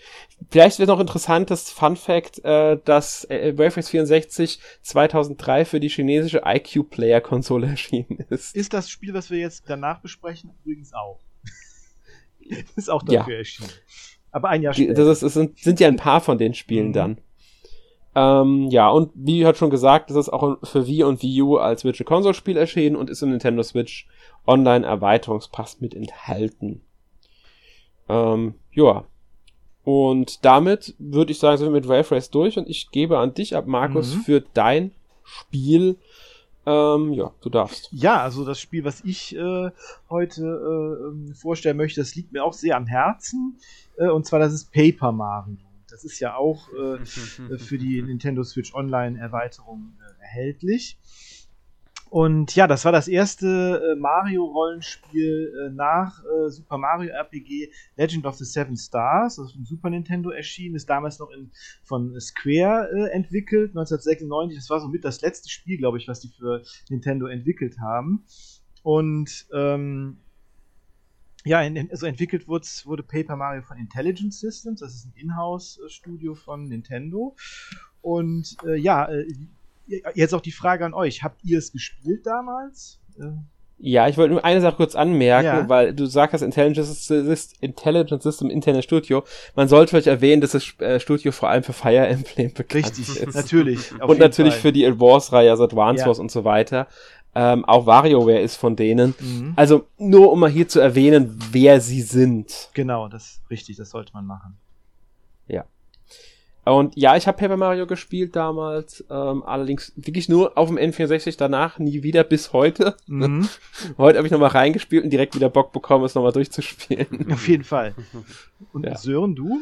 Vielleicht wäre noch interessant, das Fun Fact, äh, dass äh, Wave Race 64 2003 für die chinesische IQ Player Konsole [laughs] erschienen ist. Ist das Spiel, was wir jetzt danach besprechen, übrigens auch. [laughs] ist auch Ja. dafür erschienen. Aber ein Jahr später. das ist, es sind, sind ja ein paar von den Spielen Mhm. dann. Ähm, ja, und wie hat schon gesagt, ist auch für Wii und Wii U als Virtual Console Spiel erschienen und ist im Nintendo Switch Online Erweiterungspass mit enthalten. Ähm, ja. Und damit würde ich sagen, sind wir mit Wave Race durch und ich gebe an dich ab, Markus, Mhm. für dein Spiel. Ähm, ja, du darfst. Ja, also das Spiel, was ich äh, heute äh, ähm, vorstellen möchte, das liegt mir auch sehr am Herzen. Äh, und zwar das ist Paper Mario. Das ist ja auch äh, [laughs] äh, für die Nintendo Switch Online Erweiterung äh, erhältlich. Und ja, das war das erste äh, Mario-Rollenspiel äh, nach äh, Super Mario RPG Legend of the Seven Stars, das ist von Super Nintendo erschienen, ist damals noch in, von Square äh, entwickelt, 1996. Das war somit das letzte Spiel, glaube ich, was die für Nintendo entwickelt haben. Und ähm, ja, in, also entwickelt wurde, wurde Paper Mario von Intelligent Systems, das ist ein Inhouse-Studio von Nintendo. Und äh, ja, äh, jetzt auch die Frage an euch: Habt ihr es gespielt damals? Äh, Ja, ich wollte nur eine Sache kurz anmerken, Ja. weil du sagst, das Intelligent System, Internet Studio. Man sollte vielleicht erwähnen, dass das äh, Studio vor allem für Fire Emblem bekannt richtig, ist. natürlich. [laughs] auf und natürlich Fall. für die Advance-Reihe, also Advance Ja. Wars und so weiter. Ähm, auch WarioWare ist von denen. Mhm. Also nur um mal hier zu erwähnen, wer sie sind. Genau, das richtig, das sollte man machen. Und ja, ich habe Paper Mario gespielt damals, ähm, allerdings wirklich nur auf dem N64, danach nie wieder bis heute. Mhm. [laughs] Heute habe ich nochmal reingespielt und direkt wieder Bock bekommen, es nochmal durchzuspielen. [laughs] auf jeden Fall. [laughs] Und Ja. Sören, du?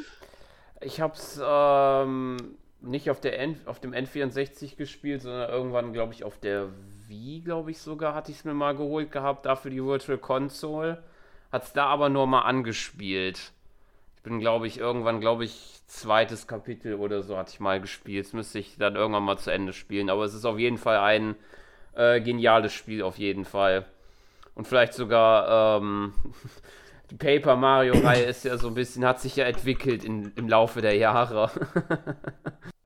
Ich hab's ähm, nicht auf, der N auf dem N64 gespielt, sondern irgendwann, glaube ich, auf der Wii, glaube ich sogar, hatte ich es mir mal geholt gehabt, dafür die Virtual Console. Hat's da aber nur mal angespielt. Ich bin, glaube ich, irgendwann, glaube ich, zweites Kapitel oder so hatte ich mal gespielt. Das müsste ich dann irgendwann mal zu Ende spielen. Aber es ist auf jeden Fall ein äh, geniales Spiel, auf jeden Fall. Und vielleicht sogar ähm, [laughs] die Paper Mario-Reihe ist ja so ein bisschen, hat sich ja entwickelt in, im Laufe der Jahre. [laughs]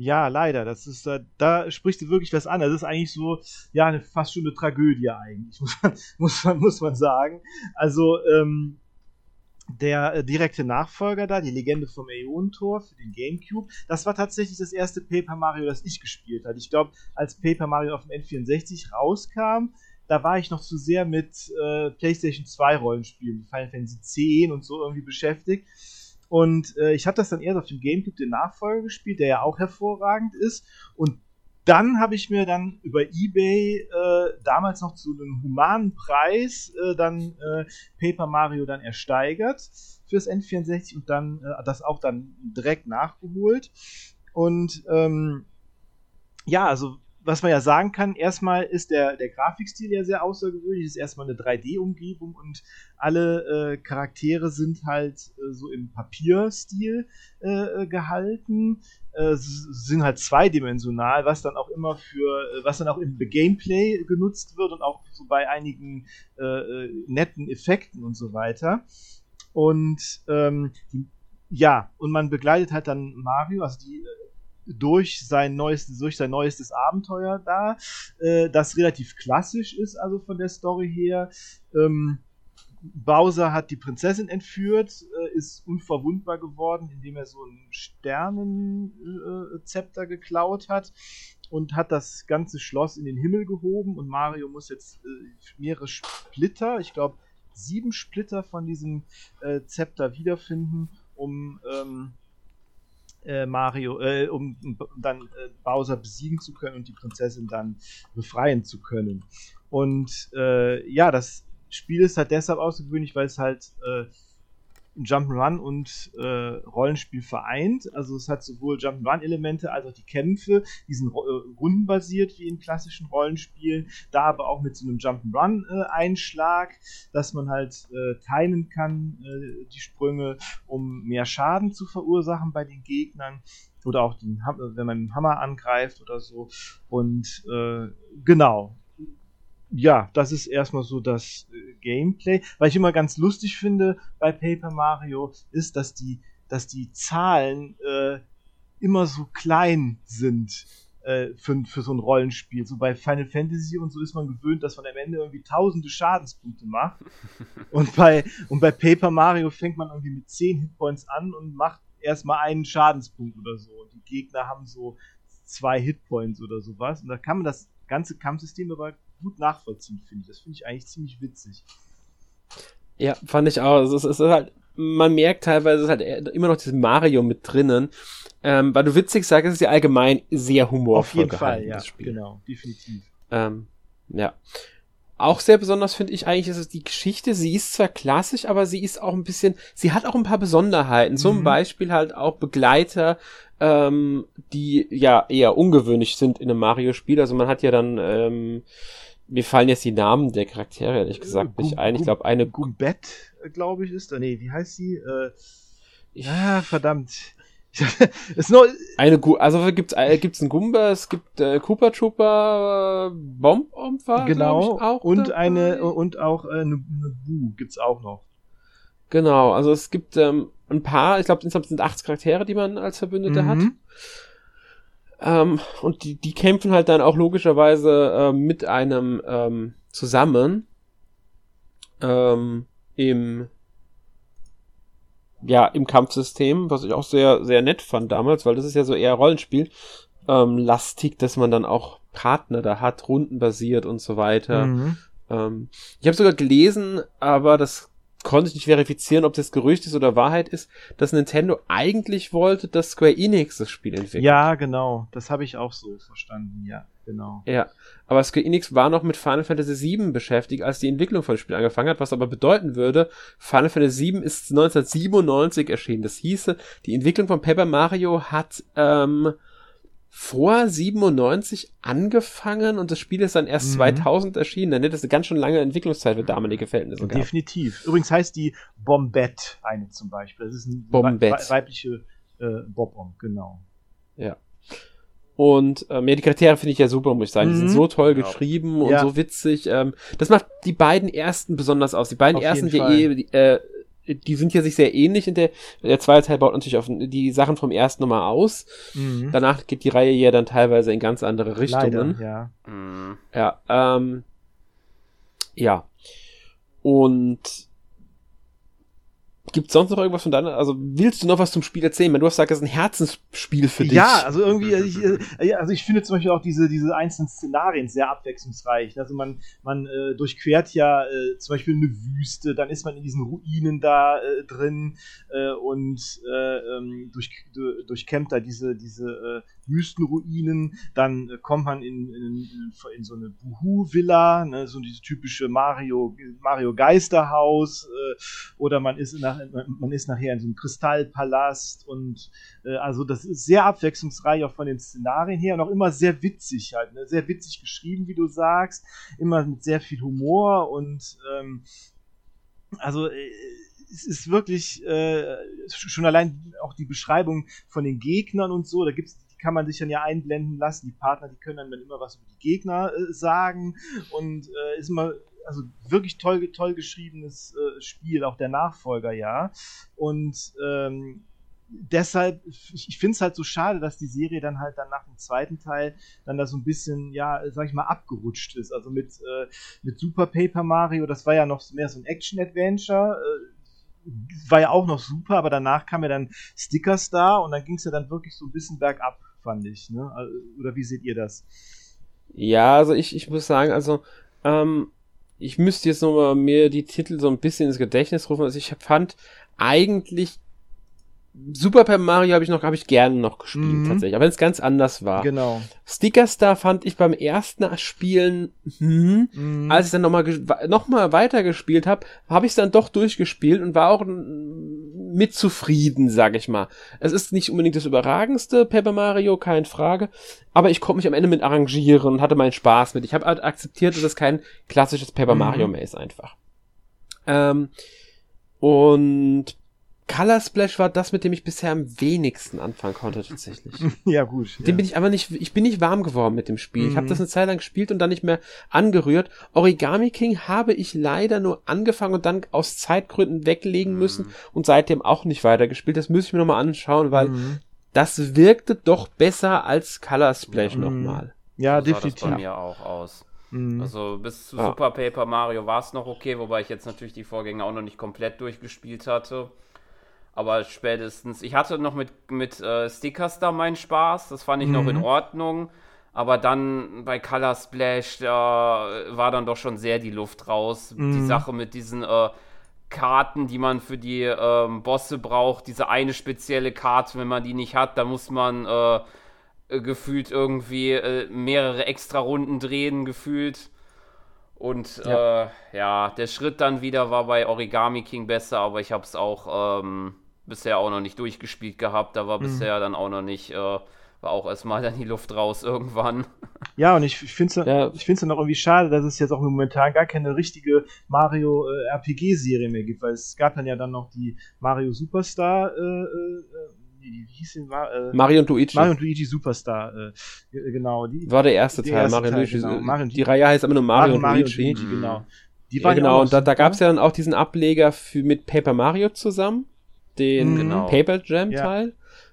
Ja, leider. Das ist, da, da sprichst du wirklich was an. Das ist eigentlich so, ja, eine, fast schon eine Tragödie eigentlich, [laughs] muss man, muss man, muss man sagen. Also, ähm, der äh, direkte Nachfolger da, die Legende vom Äonentor für den Gamecube, das war tatsächlich das erste Paper Mario, das ich gespielt habe. Ich glaube, als Paper Mario auf dem N64 rauskam, da war ich noch zu sehr mit äh, PlayStation 2 Rollenspielen, Final Fantasy 10 und so irgendwie beschäftigt. Und äh, ich habe das dann erst auf dem Gamecube den Nachfolger gespielt, der ja auch hervorragend ist. Und dann habe ich mir dann über eBay äh, damals noch zu einem humanen Preis äh, dann äh, Paper Mario dann ersteigert fürs N64 und dann äh, das auch dann direkt nachgeholt. Und ähm, ja, also was man ja sagen kann, erstmal ist der, der Grafikstil ja sehr außergewöhnlich, ist erstmal eine 3D-Umgebung und alle äh, Charaktere sind halt äh, so im Papierstil äh, gehalten, äh, sind halt zweidimensional, was dann auch immer für, äh, was dann auch im Gameplay genutzt wird und auch so bei einigen äh, netten Effekten und so weiter. Und ähm, ja, und man begleitet halt dann Mario, also die durch sein neuestes, durch sein neuestes Abenteuer da, äh, das relativ klassisch ist, also von der Story her. Ähm, Bowser hat die Prinzessin entführt, äh, ist unverwundbar geworden, indem er so ein Sternenzepter äh, geklaut hat und hat das ganze Schloss in den Himmel gehoben und Mario muss jetzt äh, mehrere Splitter, ich glaube sieben Splitter von diesem äh, Zepter wiederfinden, um ähm, äh, Mario, äh, um, um, dann äh, Bowser besiegen zu können und die Prinzessin dann befreien zu können. Und äh, ja, das Spiel ist halt deshalb außergewöhnlich, weil es halt äh, Jump'n'Run und äh, Rollenspiel vereint. Also es hat sowohl Jump'n'Run-Elemente als auch die Kämpfe, die sind äh, rundenbasiert wie in klassischen Rollenspielen, da aber auch mit so einem Jump'n'Run-Einschlag, dass man halt äh, timen kann, äh, die Sprünge, um mehr Schaden zu verursachen bei den Gegnern oder auch den, wenn man den Hammer angreift oder so. Und äh, genau, ja, das ist erstmal so das äh, Gameplay. Was ich immer ganz lustig finde bei Paper Mario, ist, dass die, dass die Zahlen äh, immer so klein sind äh, für, für so ein Rollenspiel. So bei Final Fantasy und so ist man gewöhnt, dass man am Ende irgendwie tausende Schadenspunkte macht. [laughs] und, bei, und bei Paper Mario fängt man irgendwie mit 10 Hitpoints an und macht erstmal einen Schadenspunkt oder so. Und die Gegner haben so zwei Hitpoints oder sowas. Und da kann man das ganze Kampfsystem aber gut nachvollziehen, finde ich. Das finde ich eigentlich ziemlich witzig. Ja, fand ich auch. Also es ist halt, man merkt teilweise, es ist halt immer noch dieses Mario mit drinnen. Ähm, weil du witzig sagst, es ist ja allgemein sehr humorvoll. Auf jeden Fall, ja. Genau, definitiv. Ähm, ja. Auch sehr besonders finde ich eigentlich, ist es die Geschichte. Sie ist zwar klassisch, aber sie ist auch ein bisschen, sie hat auch ein paar Besonderheiten. Mhm. Zum Beispiel halt auch Begleiter, ähm, die ja eher ungewöhnlich sind in einem Mario-Spiel. Also man hat ja dann ähm, mir fallen jetzt die Namen der Charaktere ehrlich gesagt nicht ein. Ich glaube, eine. Gumbett, glaube ich, ist. Nee, wie heißt sie? Äh, ja, verdammt. [laughs] ist nur eine Gu also gibt's äh, gibt's einen Gumba, es gibt äh, Cooper Trooper, Bomb Bomber genau auch und dabei. eine und auch äh, eine, eine Bu gibt's auch noch. Genau, also es gibt ähm, ein paar, ich glaube insgesamt sind acht Charaktere, die man als Verbündete mhm. hat. Ähm, und die, die kämpfen halt dann auch logischerweise äh, mit einem ähm, zusammen ähm, im ja im Kampfsystem, was ich auch sehr sehr nett fand damals, weil das ist ja so eher Rollenspiel ähm, lastig, dass man dann auch Partner da hat, rundenbasiert und so weiter. Mhm. Ähm, ich habe sogar gelesen, aber das konnte ich nicht verifizieren, ob das Gerücht ist oder Wahrheit ist, dass Nintendo eigentlich wollte, dass Square Enix das Spiel entwickelt. Ja, genau. Das habe ich auch so verstanden, ja, genau. Ja, aber Square Enix war noch mit Final Fantasy VII beschäftigt, als die Entwicklung von dem Spiel angefangen hat, was aber bedeuten würde, Final Fantasy VII ist 1997 erschienen. Das hieße, die Entwicklung von Paper Mario hat ähm, vor 97 angefangen und das Spiel ist dann erst mhm. 2000 erschienen. Dann hätte es eine ganz schön lange Entwicklungszeit für damalige Verhältnisse gehabt. Definitiv. Übrigens heißt die Bombette eine zum Beispiel. Das ist eine Bombette. weibliche äh, Bobom, genau. Ja. Und ähm, ja, die Charaktere finde ich ja super, muss ich sagen. Mhm. Die sind mhm. so toll genau. geschrieben und ja. so witzig. Ähm, das macht die beiden ersten besonders aus. Die beiden Auf ersten, die, eh, äh, die sind ja sich sehr ähnlich in der, der zweite Teil baut natürlich auf die Sachen vom ersten nochmal aus. Mhm. Danach geht die Reihe ja dann teilweise in ganz andere Richtungen. Leider, ja. Mhm. Ja, ähm, ja. Und Gibt sonst noch irgendwas von deiner, also willst du noch was zum Spiel erzählen? du hast gesagt, das ist ein Herzensspiel für dich. Ja, also irgendwie, also ich, äh, also ich finde zum Beispiel auch diese, diese einzelnen Szenarien sehr abwechslungsreich. Also man, man äh, durchquert ja äh, zum Beispiel eine Wüste, dann ist man in diesen Ruinen da äh, drin äh, und äh, ähm, durch, durchkämmt da diese, diese Wüstenruinen, dann kommt man in, in, in so eine Buhu-Villa, ne, so dieses typische Mario, Mario Geisterhaus, oder man ist, nach, man ist nachher in so einem Kristallpalast und äh, also das ist sehr abwechslungsreich auch von den Szenarien her und auch immer sehr witzig halt, ne, sehr witzig geschrieben, wie du sagst, immer mit sehr viel Humor und ähm, also äh, es ist wirklich äh, schon allein auch die Beschreibung von den Gegnern und so, da gibt's kann man sich dann ja einblenden lassen. Die Partner, die können dann, immer was über die Gegner äh, sagen und äh, ist immer also wirklich toll, toll geschriebenes äh, Spiel, auch der Nachfolger, ja. Und ähm, deshalb, ich, finde es halt so schade, dass die Serie dann halt dann nach dem zweiten Teil dann da so ein bisschen, ja, sag ich mal, abgerutscht ist. Also mit, äh, mit Super Paper Mario, das war ja noch mehr so ein Action-Adventure. Äh, war ja auch noch super, aber danach kam ja dann Sticker Star und dann ging es ja dann wirklich so ein bisschen bergab fand ich. Ne? Oder wie seht ihr das? Ja, also ich, ich muss sagen, also ähm, ich müsste jetzt nochmal mir die Titel so ein bisschen ins Gedächtnis rufen. Also ich fand eigentlich Super Paper Mario habe ich noch, habe ich gerne noch gespielt, mhm. tatsächlich. Aber wenn es ganz anders war. Genau. Sticker Star fand ich beim ersten Spielen, hm, mhm. als ich dann nochmal noch mal weiter gespielt habe, habe ich es dann doch durchgespielt und war auch mit zufrieden, sag ich mal. Es ist nicht unbedingt das überragendste Paper Mario, keine Frage. Aber ich konnte mich am Ende mit arrangieren und hatte meinen Spaß mit. Ich habe halt akzeptiert, dass es kein klassisches Paper mhm. Mario mehr ist, einfach. Ähm, und Color Splash war das, mit dem ich bisher am wenigsten anfangen konnte, tatsächlich. [laughs] ja, gut. Dem ja. bin ich aber nicht, ich bin nicht warm geworden mit dem Spiel. Mhm. Ich habe das eine Zeit lang gespielt und dann nicht mehr angerührt. Origami King habe ich leider nur angefangen und dann aus Zeitgründen weglegen müssen mhm. und seitdem auch nicht weitergespielt. Das müsste ich mir nochmal anschauen, weil mhm. das wirkte doch besser als Color Splash mhm. nochmal. Ja, so definitiv. Sah das bei mir auch aus. Mhm. Also bis zu ah. Super Paper Mario war es noch okay, wobei ich jetzt natürlich die Vorgänge auch noch nicht komplett durchgespielt hatte. Aber spätestens, ich hatte noch mit, mit äh, Stickers da meinen Spaß, das fand ich mhm. noch in mhm. Ordnung. Aber dann bei Color Splash, da war dann doch schon sehr die Luft raus. Mhm. Die Sache mit diesen äh, Karten, die man für die ähm, Bosse braucht, diese eine spezielle Karte, wenn man die nicht hat, da muss man äh, gefühlt irgendwie äh, mehrere extra Runden drehen, gefühlt. Und ja. Äh, ja. der Schritt dann wieder war bei Origami King besser, aber ich habe es auch ähm, bisher auch noch nicht durchgespielt gehabt. Da war mhm. bisher dann auch noch nicht, äh, war auch erstmal [laughs] dann die Luft raus irgendwann. Ja, und ich, ich finde es ja. ich find's dann auch irgendwie schade, dass es jetzt auch momentan gar keine richtige Mario äh, RPG-Serie mehr gibt, weil es gab dann ja dann noch die Mario Superstar äh, äh wie hieß denn, äh, Mario und Luigi. Mario und Luigi Superstar, äh, genau. Die, war der erste Teil, erste Mario, Teil, Luigi, genau. Mario Die Reihe heißt immer nur Mario, Mario und Luigi. Luigi genau. Die ja, genau, und da, da gab es ja dann auch diesen Ableger für, mit Paper Mario zusammen, den mhm. genau. Paper Jam Teil. Ja.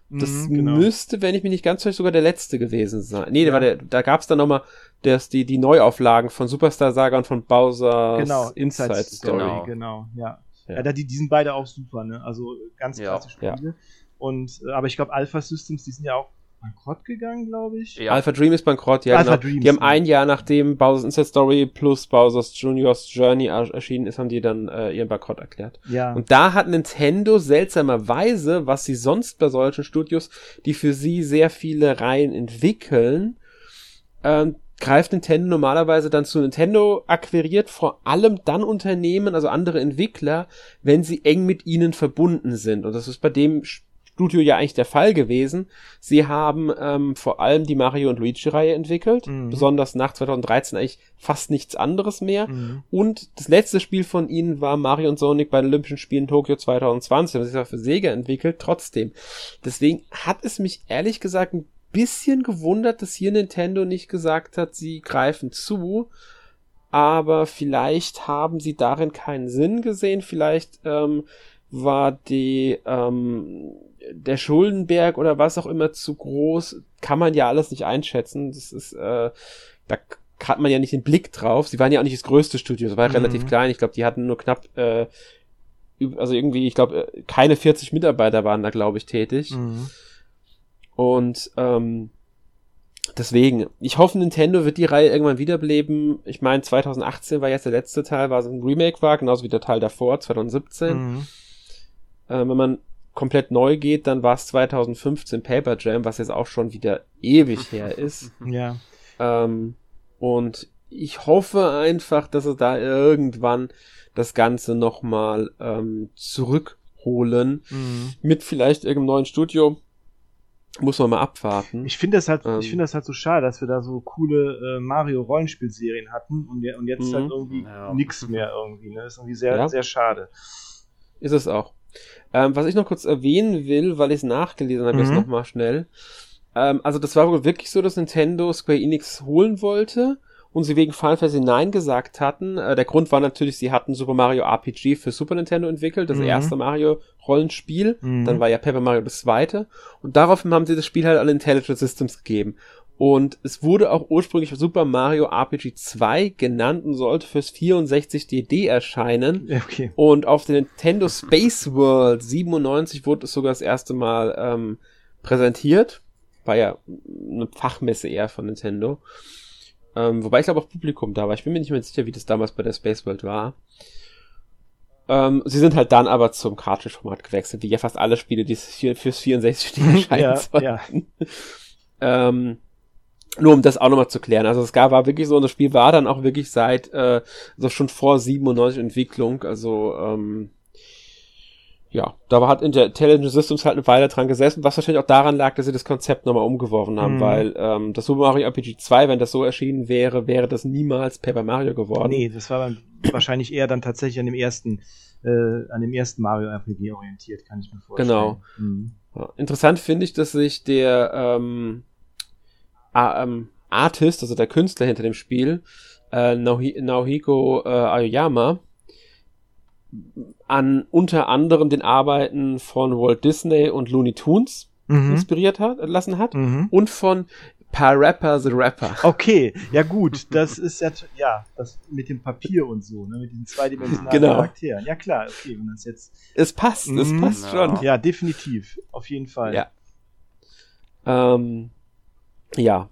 Das mhm, genau. müsste, wenn ich mich nicht ganz täusche, sogar der letzte gewesen sein. Nee, ja. war der, da gab es dann nochmal die, die Neuauflagen von Superstar Saga und von Bowser's genau, Inside, Inside Story. Genau, genau ja. Ja, ja die, die sind beide auch super, ne? Also ganz klasse Spiele. Und, äh, aber ich glaube, Alpha Systems, die sind ja auch bankrott gegangen, glaube ich. Ja. Alpha Dream ist bankrott, ja. Alpha genau. Dreams, die haben ein Jahr nachdem Bowser's Inside Story plus Bowser's Junior's Journey erschienen ist, haben die dann äh, ihren Bankrott erklärt. Ja. Und da hat Nintendo seltsamerweise, was sie sonst bei solchen Studios, die für sie sehr viele Reihen entwickeln, ähm, greift Nintendo normalerweise dann zu Nintendo, akquiriert vor allem dann Unternehmen, also andere Entwickler, wenn sie eng mit ihnen verbunden sind. Und das ist bei dem Studio ja eigentlich der Fall gewesen. Sie haben ähm, vor allem die Mario und Luigi-Reihe entwickelt, mhm. besonders nach 2013 eigentlich fast nichts anderes mehr. Mhm. Und das letzte Spiel von ihnen war Mario und Sonic bei den Olympischen Spielen Tokio 2020. Das ist ja für Sega entwickelt, trotzdem. Deswegen hat es mich ehrlich gesagt ein bisschen gewundert, dass hier Nintendo nicht gesagt hat, sie greifen zu aber vielleicht haben sie darin keinen Sinn gesehen. Vielleicht ähm, war die ähm, der Schuldenberg oder was auch immer zu groß. Kann man ja alles nicht einschätzen. Das ist äh, da hat man ja nicht den Blick drauf. Sie waren ja auch nicht das größte Studio. Das war mhm. relativ klein. Ich glaube, die hatten nur knapp äh, also irgendwie, ich glaube, äh, keine 40 Mitarbeiter waren da, glaube ich, tätig. Mhm. Und ähm, deswegen, ich hoffe, Nintendo wird die Reihe irgendwann wiederbeleben. Ich meine, 2018 war jetzt der letzte Teil, war so ein Remake war, genauso wie der Teil davor, 2017. Mhm. Äh, wenn man komplett neu geht, dann war es 2015 Paper Jam, was jetzt auch schon wieder ewig [laughs] her ist. Ja. Ähm, und ich hoffe einfach, dass sie da irgendwann das Ganze nochmal ähm, zurückholen. Mhm. Mit vielleicht irgendeinem neuen Studio muss man mal abwarten. Ich finde das halt, ähm, ich finde das halt so schade, dass wir da so coole äh, Mario Rollenspielserien hatten und, und jetzt halt mhm. irgendwie ja. nix mehr irgendwie. Ne? Das ist irgendwie sehr, ja. sehr schade. Ist es auch. Ähm, was ich noch kurz erwähnen will, weil ich es nachgelesen habe, mhm. jetzt nochmal schnell. Ähm, also das war wohl wirklich so, dass Nintendo Square Enix holen wollte und sie wegen Final Fantasy 9 gesagt hatten. Äh, der Grund war natürlich, sie hatten Super Mario RPG für Super Nintendo entwickelt, das mhm. erste Mario Rollenspiel. Mhm. Dann war ja Paper Mario das zweite. Und daraufhin haben sie das Spiel halt an Intelligent Systems gegeben. Und es wurde auch ursprünglich Super Mario RPG 2 genannt und sollte fürs 64 DD erscheinen. Okay. Und auf der Nintendo Space World 97 wurde es sogar das erste Mal ähm, präsentiert. War ja eine Fachmesse eher von Nintendo. Ähm, wobei ich glaube auch Publikum da war. Ich bin mir nicht mehr sicher, wie das damals bei der Space World war. Ähm, sie sind halt dann aber zum Cartridge-Format gewechselt, wie ja fast alle Spiele, die fürs 64 stehen, [laughs] erscheinen ja, sollten. Ja. ähm, nur um das auch nochmal zu klären. Also es gab, war wirklich so, und das Spiel war dann auch wirklich seit, äh, also schon vor 97 Entwicklung, also ähm, ja, da hat Intelligent Systems halt eine Weile dran gesessen, was wahrscheinlich auch daran lag, dass sie das Konzept nochmal umgeworfen haben, mhm. weil ähm, das Super Mario RPG 2, wenn das so erschienen wäre, wäre das niemals Paper Mario geworden. Nee, das war wahrscheinlich eher dann tatsächlich an dem ersten, äh, an dem ersten Mario RPG orientiert, kann ich mir vorstellen. Genau. Mhm. Ja, interessant finde ich, dass sich der ähm, ähm, Artist, also der Künstler hinter dem Spiel, äh, Naohiko äh, Aoyama, an unter anderem den Arbeiten von Walt Disney und Looney Tunes mhm. inspiriert hat, lassen hat mhm. und von Parappa the Rapper. Okay, ja gut, das ist ja, ja, das mit dem Papier und so, ne, mit den zweidimensionalen genau. Charakteren. Ja klar, okay, wenn das jetzt... Es passt, es mhm. passt schon. Ja, definitiv, auf jeden Fall. Ja. Ähm, ja,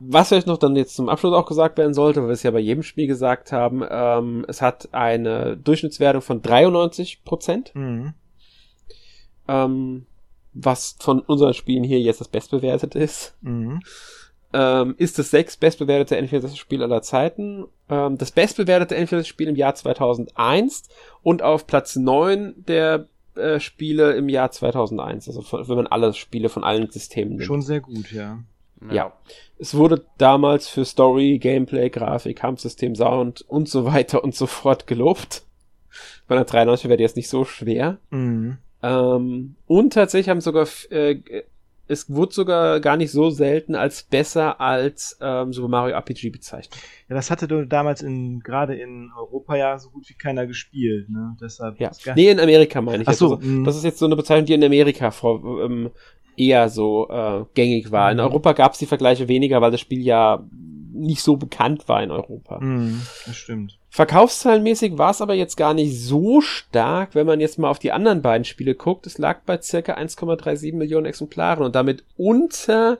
was vielleicht noch dann jetzt zum Abschluss auch gesagt werden sollte, weil wir es ja bei jedem Spiel gesagt haben, ähm, es hat eine Durchschnittswertung von 93 Prozent. Mhm. Ähm, was von unseren Spielen hier jetzt das bestbewertete ist. Mhm. Ähm, ist das sechs bestbewertete N64-Spiel aller Zeiten. Ähm, das bestbewertete N64-Spiel im Jahr 2001 und auf Platz 9 der äh, Spiele im Jahr 2001. Also von, wenn man alle Spiele von allen Systemen nimmt. Schon sehr gut, ja. Ja. ja. Es wurde damals für Story, Gameplay, Grafik, Kampfsystem, Sound und so weiter und so fort gelobt. Bei einer 93 wäre jetzt nicht so schwer. Mhm. Ähm, und tatsächlich haben sogar, äh, es wurde sogar gar nicht so selten als besser als ähm, Super Mario RPG bezeichnet. Ja, das hatte du damals in, gerade in Europa ja so gut wie keiner gespielt, ne? Deshalb. Ja. Nee, in Amerika meine ich. Ach so, also, das ist jetzt so eine Bezeichnung, die in Amerika vor, ähm, eher so äh, gängig war. In mhm. Europa gab es die Vergleiche weniger, weil das Spiel ja nicht so bekannt war in Europa. Mhm, das stimmt. Verkaufszahlenmäßig war es aber jetzt gar nicht so stark, wenn man jetzt mal auf die anderen beiden Spiele guckt. Es lag bei circa 1,37 Millionen Exemplaren und damit unter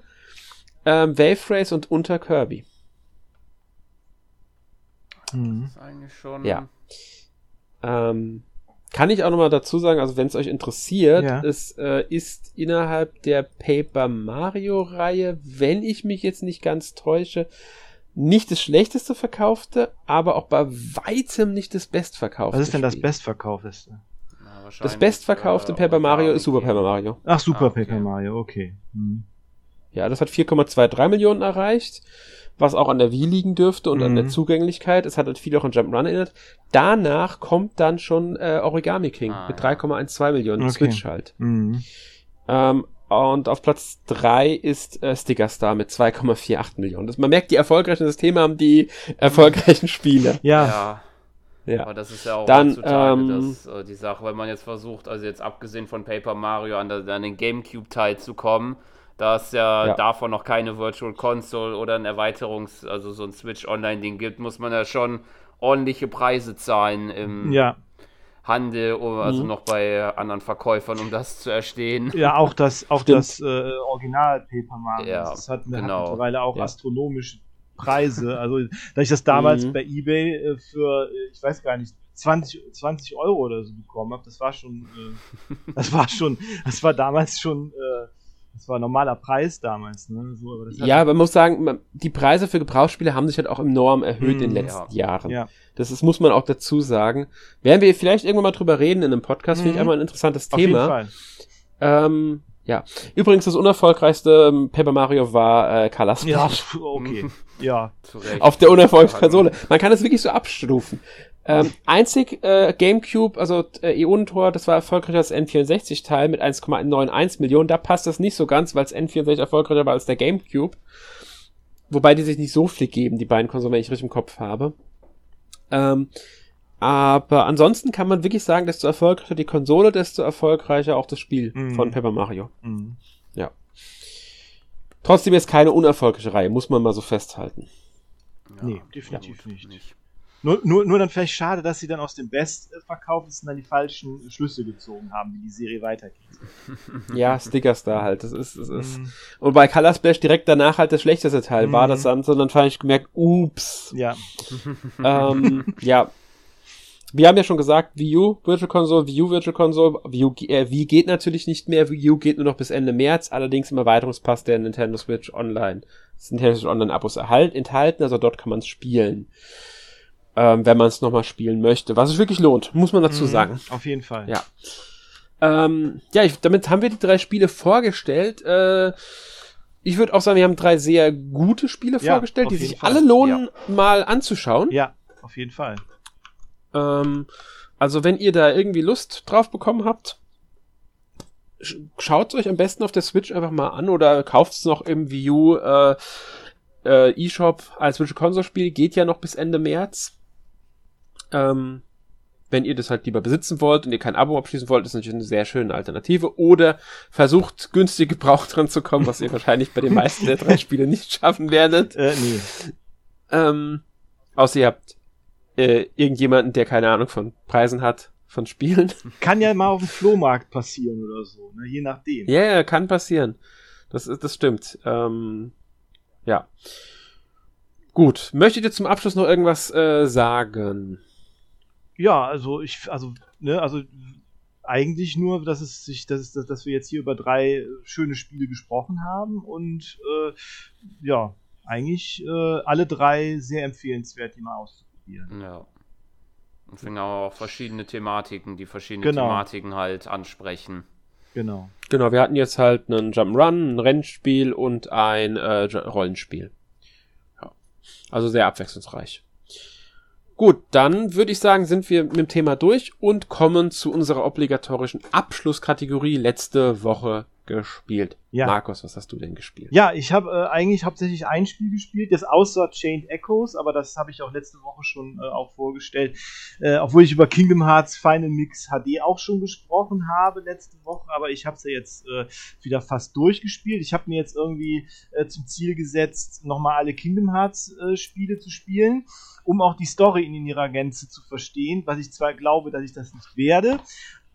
ähm, Wave Race und unter Kirby. Mhm. Das ist eigentlich schon. Ja. Ähm, kann ich auch nochmal dazu sagen, also wenn es euch interessiert, ja. es äh, ist innerhalb der Paper Mario Reihe, wenn ich mich jetzt nicht ganz täusche, nicht das schlechteste verkaufte, aber auch bei weitem nicht das bestverkaufte. Was ist denn das bestverkaufteste? Das bestverkaufte äh, Paper Mario ist Super Paper Mario. Ach, Super Ah, okay. Paper Mario, okay. Hm. Ja, das hat 4,23 Millionen erreicht, was auch an der Wii liegen dürfte und an Mhm. der Zugänglichkeit. Es hat halt viel auch an Jump'n'Run erinnert. Danach kommt dann schon äh, Origami King Ah, mit ja. 3,12 Millionen Okay. Switch halt. Hm. Ähm, und auf Platz 3 ist äh, Sticker Star mit 2,48 Millionen. Das, man merkt, die erfolgreichen Systeme haben die [laughs] erfolgreichen Spiele. Ja, Ja, Ja. aber das ist ja auch Dann, heutzutage ähm, das, äh, die Sache, wenn man jetzt versucht, also jetzt abgesehen von Paper Mario an, der, an den Gamecube-Teil zu kommen, da es ja, Ja. davon noch keine Virtual Console oder ein Erweiterungs-, also so ein Switch Online-Ding gibt, muss man ja schon ordentliche Preise zahlen im ja. Handel, oder also Mhm. noch bei anderen Verkäufern, um das zu erstehen. Ja, auch das, auch Stimmt. das äh, Original Paper Mario. Ja, das hat, hat genau. mittlerweile auch Ja. astronomische Preise. Also, da ich das damals Mhm. bei eBay äh, für, äh, ich weiß gar nicht, 20, 20 Euro oder so bekommen habe, das war schon, äh, [laughs] das war schon, das war damals schon, äh, das war normaler Preis damals, ne? So, aber Ja, aber man muss sagen, die Preise für Gebrauchsspiele haben sich halt auch enorm erhöht in den Mhm. letzten Jahren. ja. Das ist, muss man auch dazu sagen. Werden wir vielleicht irgendwann mal drüber reden in einem Podcast, finde ich Mhm. einmal ein interessantes Auf jeden Thema. Fall. Ähm, ja. Übrigens, das unerfolgreichste ähm, Paper Mario war äh, Splash. Ja, okay. [laughs] ja. Zu Recht. Auf der unerfolgreichsten Konsole. Man kann es wirklich so abstufen. Ähm, einzig äh, GameCube, also äh, Ionentor, das war erfolgreicher als N64-Teil mit 1,91 Millionen. Da passt das nicht so ganz, weil es N64 erfolgreicher war als der GameCube. Wobei die sich nicht so viel geben, die beiden Konsolen, wenn ich richtig im Kopf habe. Ähm, aber ansonsten kann man wirklich sagen, desto erfolgreicher die Konsole, desto erfolgreicher auch das Spiel Mhm. von Paper Mario. Mhm. Trotzdem ist keine unerfolgreiche Reihe, muss man mal so festhalten. Ja, Nee, definitiv gut, nicht. Nur, nur, nur dann vielleicht schade, dass sie dann aus dem Bestverkaufesten dann die falschen Schlüsse gezogen haben, wie die Serie weitergeht. [laughs] Ja, Stickers da halt. Das ist, das ist. Mhm. Und bei Color Splash direkt danach halt das schlechteste Teil war Mhm. das dann, sondern fand ich gemerkt, ups. Ja, [laughs] ähm, ja. Wir haben ja schon gesagt, Wii U Virtual Console, Wii U Virtual Console, Wii, U, äh, Wii geht natürlich nicht mehr, Wii U geht nur noch bis Ende März, allerdings im Erweiterungspass der Nintendo Switch Online. Das Nintendo Switch Online Abos erhalt, enthalten, also dort kann man es spielen. Ähm, wenn man es nochmal spielen möchte, was es wirklich lohnt, muss man dazu Mhm. sagen. Auf jeden Fall. Ja. Ähm, ja, ich, damit haben wir die drei Spiele vorgestellt. Äh, ich würde auch sagen, wir haben drei sehr gute Spiele Ja, vorgestellt, die sich Fall. alle lohnen, mal anzuschauen. Ja, auf jeden Fall. Ähm, also wenn ihr da irgendwie Lust drauf bekommen habt, sch- schaut euch am besten auf der Switch einfach mal an oder kauft es noch im Wii U äh, äh, eShop als Virtual Console Spiel. Geht ja noch bis Ende März. Ähm, wenn ihr das halt lieber besitzen wollt und ihr kein Abo abschließen wollt, ist natürlich eine sehr schöne Alternative. Oder versucht günstig Gebrauch dran zu kommen, was ihr wahrscheinlich bei den meisten der drei Spiele nicht schaffen werdet. Äh, nee. Ähm, außer ihr habt äh, irgendjemanden, der keine Ahnung von Preisen hat, von Spielen. Kann ja mal auf dem Flohmarkt passieren oder so, ne? je nachdem. Ja, ja, kann passieren. Das ist, das stimmt. Ähm, ja. Gut. Möchtet ihr zum Abschluss noch irgendwas äh, sagen? Ja, also ich, also, ne, also eigentlich nur, dass es sich, dass, es, dass, dass wir jetzt hier über drei äh, schöne Spiele gesprochen haben und äh, ja, eigentlich äh, alle drei sehr empfehlenswert, die mal auszuprobieren. Ja. Und finde auch verschiedene Thematiken, die verschiedene Genau. Thematiken halt ansprechen. Genau. Genau, wir hatten jetzt halt einen Jump'n'Run, ein Rennspiel und ein äh, Rollenspiel. Ja. Also sehr abwechslungsreich. Gut, dann würde ich sagen, sind wir mit dem Thema durch und kommen zu unserer obligatorischen Abschlusskategorie letzte Woche gespielt. Ja. Markus, was hast du denn gespielt? Ja, ich habe äh, eigentlich hauptsächlich ein Spiel gespielt, das außer Chained Echoes, aber das habe ich auch letzte Woche schon äh, auch vorgestellt. Äh, obwohl ich über Kingdom Hearts Final Mix HD auch schon gesprochen habe letzte Woche, aber ich habe es ja jetzt äh, wieder fast durchgespielt. Ich habe mir jetzt irgendwie äh, zum Ziel gesetzt, nochmal alle Kingdom Hearts äh, Spiele zu spielen, um auch die Story in ihrer Gänze zu verstehen, was ich zwar glaube, dass ich das nicht werde,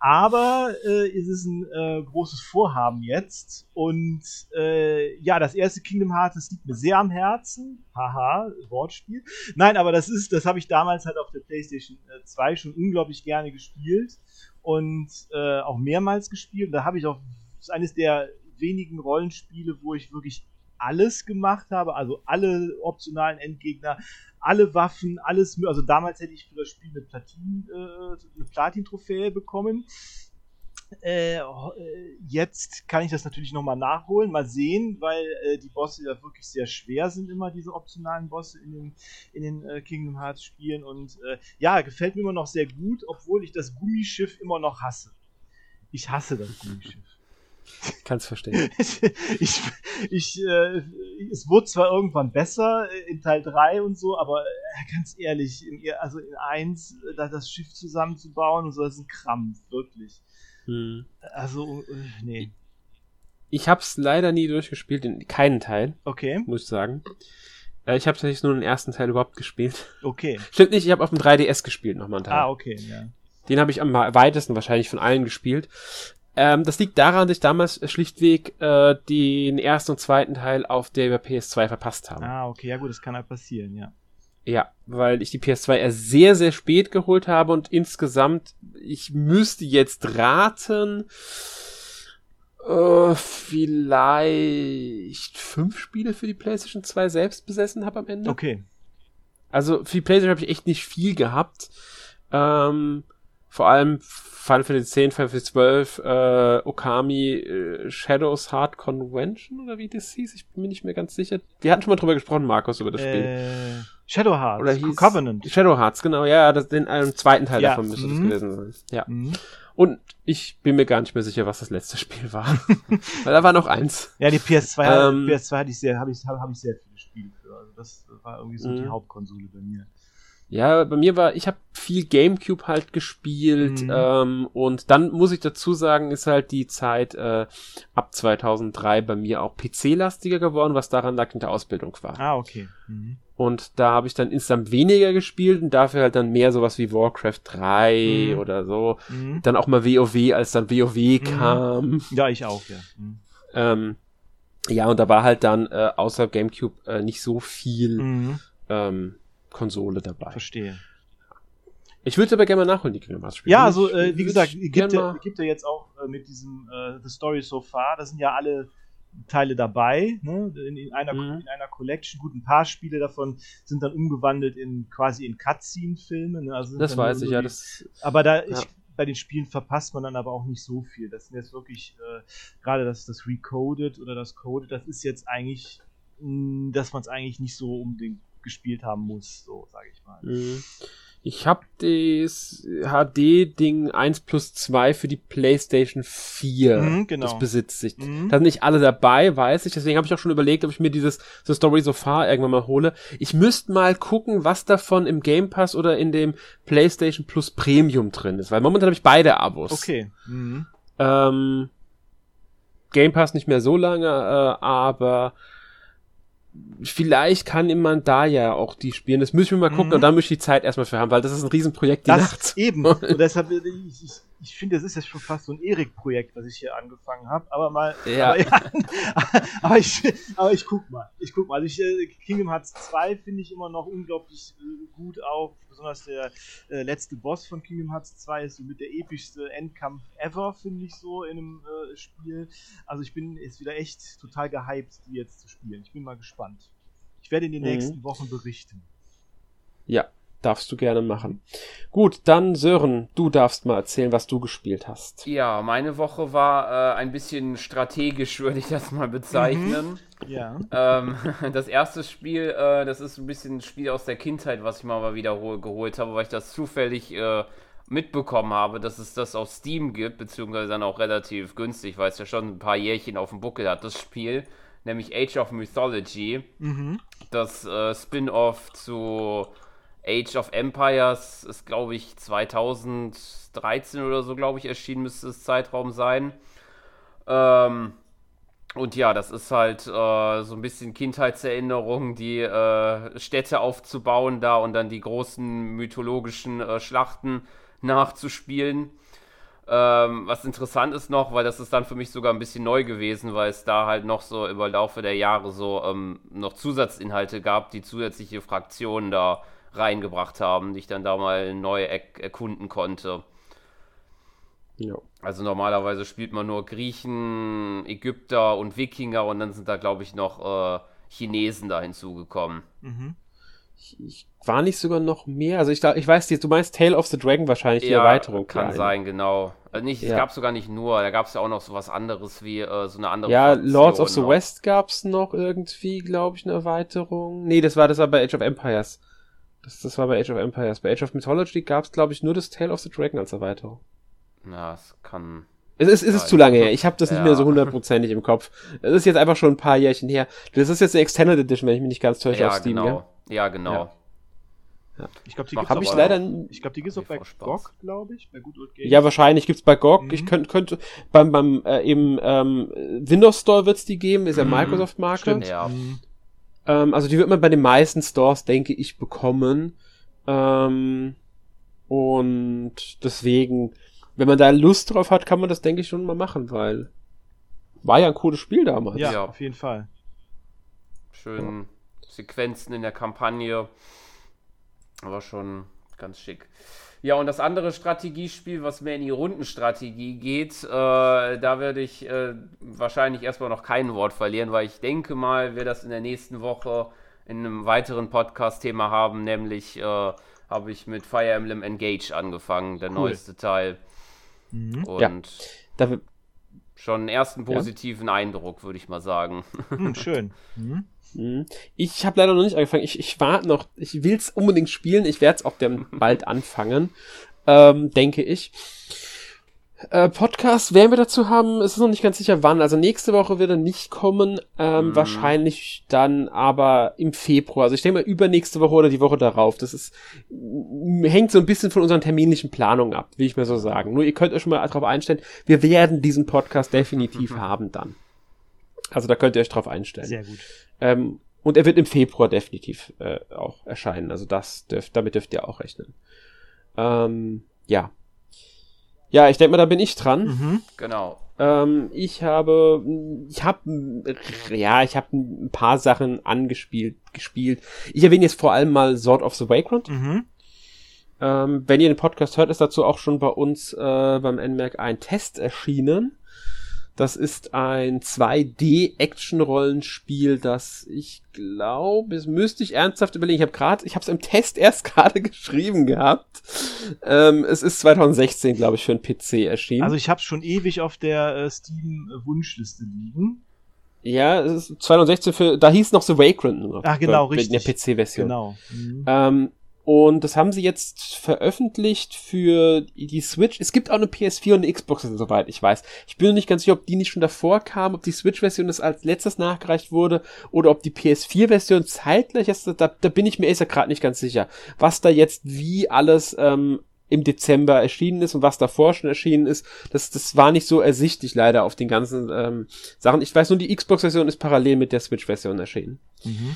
aber äh, es ist ein äh, großes Vorhaben jetzt. Und äh, ja, das erste Kingdom Hearts, das liegt mir sehr am Herzen. Haha, Wortspiel. Nein, aber das ist, das habe ich damals halt auf der PlayStation äh, 2 schon unglaublich gerne gespielt und äh, auch mehrmals gespielt. Da habe ich auch, das ist eines der wenigen Rollenspiele, wo ich wirklich alles gemacht habe, also alle optionalen Endgegner, alle Waffen, alles, also damals hätte ich für das Spiel eine Platin, äh, eine Platin-Trophäe bekommen. Äh, äh, jetzt kann ich das natürlich nochmal nachholen, mal sehen, weil äh, die Bosse ja wirklich sehr schwer sind, immer diese optionalen Bosse in den, in den äh, Kingdom Hearts Spielen. Und äh, ja, gefällt mir immer noch sehr gut, obwohl ich das Gummischiff immer noch hasse. Ich hasse das Gummischiff. Kannst verstehen. [laughs] ich, ich, äh, es wurde zwar irgendwann besser in Teil 3 und so, aber äh, ganz ehrlich, in, also in 1 äh, das Schiff zusammenzubauen und so, das ist ein Krampf, wirklich. Hm. Also, äh, nee. Ich hab's leider nie durchgespielt, in keinen Teil. Okay. Muss ich sagen. Ich habe tatsächlich nur den ersten Teil überhaupt gespielt. Okay. [laughs] Stimmt nicht, ich habe auf dem 3DS gespielt nochmal einen Teil. Ah, okay, ja. Den habe ich am weitesten wahrscheinlich von allen gespielt. Ähm, das liegt daran, dass ich damals schlichtweg äh, den ersten und zweiten Teil auf der PS2 verpasst habe. Ah, okay, ja gut, das kann halt passieren, ja. Ja, weil ich die PS2 erst sehr, sehr spät geholt habe und insgesamt, ich müsste jetzt raten, äh, vielleicht fünf Spiele für die PlayStation 2 selbst besessen habe am Ende. Okay. Also für die PlayStation habe ich echt nicht viel gehabt. Ähm, vor allem Final Fantasy 10, Final Fantasy 12, äh, Okami, äh, Shadows Heart Convention oder wie das hieß, ich bin mir nicht mehr ganz sicher. Wir hatten schon mal drüber gesprochen, Markus, über das Spiel. Äh, Shadow Hearts, oder hieß Covenant. Shadow Hearts, genau, ja, das, den einen zweiten Teil Ja, davon müsste das mhm. gewesen sein. Ja. Mhm. Und ich bin mir gar nicht mehr sicher, was das letzte Spiel war. [laughs] Weil da war noch eins. Ja, die PS2, Ähm, PS2 hatte ich sehr, habe ich, hab, hab ich sehr viele Spiele für. Also das war irgendwie so die Mhm. Hauptkonsole bei mir. Ja, bei mir war, ich habe viel Gamecube halt gespielt Mhm. ähm, und dann muss ich dazu sagen, ist halt die Zeit äh, ab 2003 bei mir auch PC-lastiger geworden, was daran lag, in der Ausbildung war. Ah, okay. Mhm. Und da habe ich dann insgesamt weniger gespielt und dafür halt dann mehr sowas wie Warcraft 3 Mhm. oder so. Mhm. Dann auch mal WoW, als dann WoW Mhm. kam. Ja, ich auch, ja. Mhm. Ähm, ja, und da war halt dann äh, außer Gamecube äh, nicht so viel ähm, Konsole dabei. Verstehe. Ich würde aber gerne mal nachholen, die Kingdom Hearts Spiele. Ja, also äh, wie gesagt, gibt gibt ja jetzt auch äh, mit diesem äh, The Story So Far, da sind ja alle Teile dabei, ne? in, in, einer, Mhm. in einer Collection. Gut, ein paar Spiele davon sind dann umgewandelt in quasi in Cutscene-Filme. Ne? Also Das weiß ich, ja. Das, Aber da, Ja. ich, bei den Spielen verpasst man dann aber auch nicht so viel. Das sind jetzt wirklich, äh, gerade das, das Recoded oder das Coded, das ist jetzt eigentlich, mh, dass man es eigentlich nicht so unbedingt gespielt haben muss, so sage ich mal. Mhm. Ich habe das HD-Ding 1 plus 2 für die PlayStation 4. Mhm, genau. Das besitze ich. Mhm. Da sind nicht alle dabei, weiß ich. Deswegen habe ich auch schon überlegt, ob ich mir dieses The Story So Far irgendwann mal hole. Ich müsste mal gucken, was davon im Game Pass oder in dem PlayStation Plus Premium drin ist. Weil momentan habe ich beide Abos. Okay. Mhm. Ähm, Game Pass nicht mehr so lange, äh, aber vielleicht kann man da ja auch die spielen. Das müssen wir mal gucken Mhm. und dann muss ich die Zeit erstmal für haben, weil das ist ein Riesenprojekt, die Das Nacht. eben. [laughs] Und deshalb, ich, ich, ich finde, das ist jetzt schon fast so ein Erik-Projekt, was ich hier angefangen habe. Aber mal. Ja. Aber, ja, [laughs] aber, ich, aber ich guck mal. Ich guck mal. Also ich, äh, Kingdom Hearts 2 finde ich immer noch unglaublich äh, gut auch. Besonders der äh, letzte Boss von Kingdom Hearts 2 ist so mit der epischste Endkampf ever, finde ich so, in einem äh, Spiel. Also ich bin jetzt wieder echt total gehypt, die jetzt zu spielen. Ich bin mal gespannt. Ich werde in den Mhm. nächsten Wochen berichten. Ja, darfst du gerne machen. Gut, dann Sören, du darfst mal erzählen, was du gespielt hast. Ja, meine Woche war äh, ein bisschen strategisch, [laughs] würde ich das mal bezeichnen. Ja. Ähm, [laughs] das erste Spiel, äh, das ist ein bisschen ein Spiel aus der Kindheit, was ich mal, mal wieder hol- geholt habe, weil ich das zufällig äh, mitbekommen habe, dass es das auf Steam gibt, beziehungsweise dann auch relativ günstig, weil es ja schon ein paar Jährchen auf dem Buckel hat, das Spiel, nämlich Age of Mythology, Mhm. das äh, Spin-off zu Age of Empires ist, glaube ich, 2013 oder so, glaube ich, erschienen, müsste es Zeitraum sein. Ähm, und ja, das ist halt äh, so ein bisschen Kindheitserinnerung, die äh, Städte aufzubauen da und dann die großen mythologischen äh, Schlachten nachzuspielen. Ähm, was interessant ist noch, weil das ist dann für mich sogar ein bisschen neu gewesen, weil es da halt noch so über Laufe der Jahre so ähm, noch Zusatzinhalte gab, die zusätzliche Fraktionen da reingebracht haben, die ich dann da mal neu er erkunden konnte. Ja. Also normalerweise spielt man nur Griechen, Ägypter und Wikinger und dann sind da, glaube ich, noch äh, Chinesen da hinzugekommen. Mhm. Ich, ich, war nicht sogar noch mehr. Also ich, ich weiß, du meinst Tale of the Dragon wahrscheinlich, die ja, Erweiterung. Kann klein. sein, genau. Also nicht, ja. Es gab sogar nicht nur, da gab es ja auch noch so was anderes wie äh, so eine andere. Ja, Fraktion Lords of the noch. West gab es noch irgendwie, glaube ich, eine Erweiterung. Nee, das war das war bei Age of Empires. Das, das war bei Age of Empires. Bei Age of Mythology gab es, glaube ich, nur das Tale of the Dragon als Erweiterung. Na, es kann. Es ist, es ist zu lange her. Ich habe das nicht ja. mehr so hundertprozentig im Kopf. Es ist jetzt einfach schon ein paar Jährchen her. Das ist jetzt eine Extended Edition, wenn ich mich nicht ganz täusche ja, auf Steam. Genau. Ja, ja genau. Ja. Ja. Ich glaube, die gibt es leider. Ich glaube, die gibt's auch bei GOG, glaube ich, bei Good Old Games. Ja, wahrscheinlich gibt's bei GOG. Mhm. Ich könnte, könnte beim beim äh, im ähm, Windows Store wird's die geben, ist ja mhm. Microsoft Marke. Ja. Mhm. Ähm, also die wird man bei den meisten Stores, denke ich, bekommen. Ähm, und deswegen, wenn man da Lust drauf hat, kann man das, denke ich, schon mal machen, weil war ja ein cooles Spiel damals. Ja, ja. auf jeden Fall. Schön ja. Sequenzen in der Kampagne. Aber schon ganz schick. Ja, und das andere Strategiespiel, was mehr in die Rundenstrategie geht, äh, da werde ich äh, wahrscheinlich erstmal noch kein Wort verlieren, weil ich denke mal, wir das in der nächsten Woche in einem weiteren Podcast-Thema haben, nämlich äh, habe ich mit Fire Emblem Engage angefangen, der cool. neueste Teil. Mhm. Und ja, da, schon einen ersten positiven ja. Eindruck, würde ich mal sagen. Hm, schön. [laughs] Mhm. Mhm. Ich habe leider noch nicht angefangen. Ich, ich warte noch. Ich will es unbedingt spielen. Ich werde es auch dann [laughs] bald anfangen, ähm, denke ich. Äh, Podcast werden wir dazu haben. Es ist noch nicht ganz sicher wann. Also nächste Woche wird er nicht kommen. Ähm, mm. Wahrscheinlich dann aber im Februar. Also ich denke mal übernächste Woche oder die Woche darauf. Das ist hängt so ein bisschen von unseren terminlichen Planungen ab, wie ich mir so sagen. Nur ihr könnt euch schon mal darauf einstellen. Wir werden diesen Podcast definitiv haben dann. Also da könnt ihr euch drauf einstellen. Sehr gut. Ähm, und er wird im Februar definitiv äh, auch erscheinen. Also das dürft, damit dürft ihr auch rechnen. Ähm, ja, ja, ich denke mal, da bin ich dran. Mhm. Genau. Ähm, ich habe, ich habe, ja, ich habe ein paar Sachen angespielt, gespielt. Ich erwähne jetzt vor allem mal Sword of the Vagrant. Mhm. Ähm, wenn ihr den Podcast hört, ist dazu auch schon bei uns äh, beim NMAC ein Test erschienen. Das ist ein 2D-Action-Rollenspiel, das ich glaube, es müsste ich ernsthaft überlegen. Ich habe gerade, ich habe es im Test erst [laughs] gerade geschrieben gehabt. Ähm, es ist 2016, glaube ich, für einen PC erschienen. Also ich habe es schon ewig auf der äh, Steam-Wunschliste liegen. Ja, es ist 2016 für, da hieß noch The Vagrant noch. Ach genau, richtig. In der PC-Version. Genau. Mhm. Ähm, und das haben sie jetzt veröffentlicht für die Switch. Es gibt auch eine PS4 und eine Xbox, soweit ich weiß. Ich bin nicht ganz sicher, ob die nicht schon davor kam, ob die Switch-Version das als letztes nachgereicht wurde oder ob die PS4-Version zeitgleich ist. Da, da bin ich mir ja gerade nicht ganz sicher, was da jetzt wie alles ähm, im Dezember erschienen ist und was davor schon erschienen ist. Das, das war nicht so ersichtlich leider auf den ganzen ähm, Sachen. Ich weiß nur, die Xbox-Version ist parallel mit der Switch-Version erschienen. Mhm.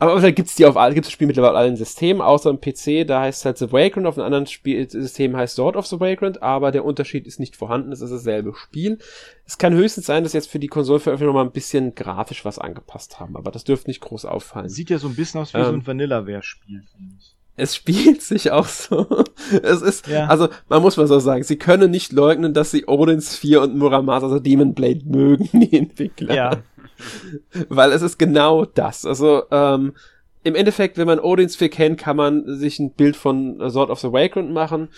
Aber vielleicht gibt's die auf gibt's das Spiel mittlerweile auf allen Systemen, außer im PC, da heißt es halt The Vagrant, auf einem anderen Spiel, System heißt Sword of the Vagrant, aber der Unterschied ist nicht vorhanden, es ist dasselbe Spiel. Es kann höchstens sein, dass jetzt für die Konsolenveröffentlichung mal ein bisschen grafisch was angepasst haben, aber das dürfte nicht groß auffallen. Sieht ja so ein bisschen aus wie ähm, so ein ähm, Vanillaware-Spiel, finde ich es spielt sich auch so. [laughs] Es ist, ja. also man muss mal so sagen, sie können nicht leugnen, dass sie Odins 4 und Muramasa, also Demon Blade mögen, die Entwickler. Ja. [laughs] Weil es ist genau das. Also, ähm, im Endeffekt, wenn man Odins 4 kennt, kann man sich ein Bild von Sword of the Vagrant machen.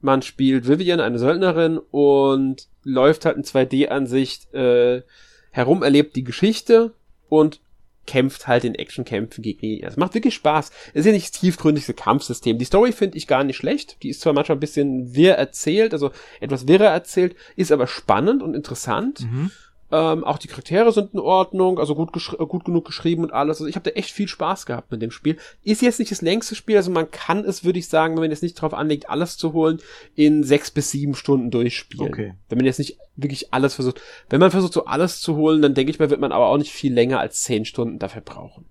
Man spielt Vivian, eine Söldnerin, und läuft halt in 2D-Ansicht äh, herum, erlebt die Geschichte und kämpft halt in Actionkämpfen gegen ihn. Es macht wirklich Spaß. Es ist ja nicht das tiefgründigste Kampfsystem. Die Story finde ich gar nicht schlecht. Die ist zwar manchmal ein bisschen wirr erzählt, also etwas wirrer erzählt, ist aber spannend und interessant. Mhm. Ähm, auch die Charaktere sind in Ordnung, also gut, gut genug geschrieben und alles. Also ich habe da echt viel Spaß gehabt mit dem Spiel. Ist jetzt nicht das längste Spiel, also man kann es, würde ich sagen, wenn man jetzt nicht drauf anlegt, alles zu holen, in sechs bis sieben Stunden durchspielen. Okay. Wenn man jetzt nicht wirklich alles versucht. Wenn man versucht, so alles zu holen, dann denke ich mal, wird man aber auch nicht viel länger als zehn Stunden dafür brauchen.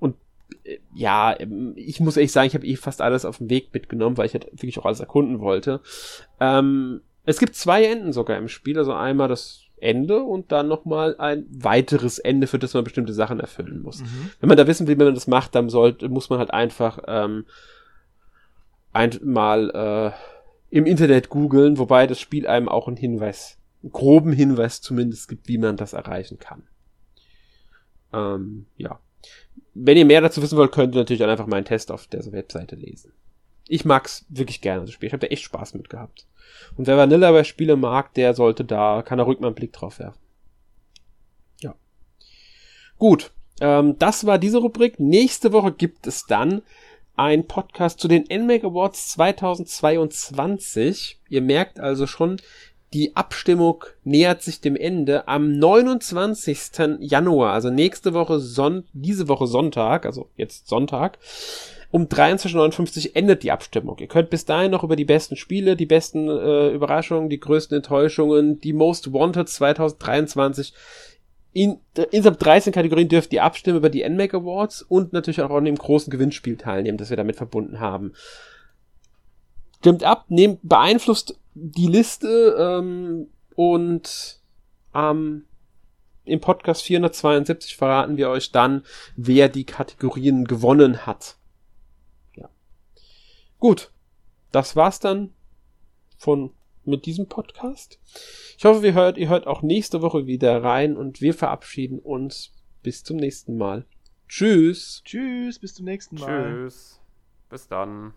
Und äh, ja, ähm, ich muss ehrlich sagen, ich habe eh fast alles auf dem Weg mitgenommen, weil ich halt wirklich auch alles erkunden wollte. Ähm, es gibt zwei Enden sogar im Spiel, also einmal das Ende und dann nochmal ein weiteres Ende, für das man bestimmte Sachen erfüllen muss. Mhm. Wenn man da wissen will, wie man das macht, dann sollte, muss man halt einfach ähm, einmal äh, im Internet googeln, wobei das Spiel einem auch einen Hinweis, einen groben Hinweis zumindest gibt, wie man das erreichen kann. Ähm, ja. Wenn ihr mehr dazu wissen wollt, könnt ihr natürlich dann einfach meinen Test auf der Webseite lesen. Ich mag's wirklich gerne, das Spiel. Ich habe da echt Spaß mit gehabt. Und wer Vanilla bei Spiele mag, der sollte da, kann da ruhig mal einen Blick drauf werfen. Ja. Gut. Ähm, das war diese Rubrik. Nächste Woche gibt es dann ein Podcast zu den NMAC Awards 2022. Ihr merkt also schon, die Abstimmung nähert sich dem Ende. Am 29. Januar, also nächste Woche, Son diese Woche Sonntag, also jetzt Sonntag, um 23.59 endet die Abstimmung. Ihr könnt bis dahin noch über die besten Spiele, die besten äh, Überraschungen, die größten Enttäuschungen, die Most Wanted 2023 in, insgesamt 13 Kategorien dürft ihr abstimmen über die NMAC Awards und natürlich auch an dem großen Gewinnspiel teilnehmen, das wir damit verbunden haben. Stimmt ab, nehmt, beeinflusst die Liste ähm, und ähm, im Podcast 472 verraten wir euch dann, wer die Kategorien gewonnen hat. Gut, das war's dann von mit diesem Podcast. Ich hoffe, ihr hört, ihr hört auch nächste Woche wieder rein und wir verabschieden uns. Bis zum nächsten Mal. Tschüss. Tschüss, bis zum nächsten Mal. Tschüss. Bis dann.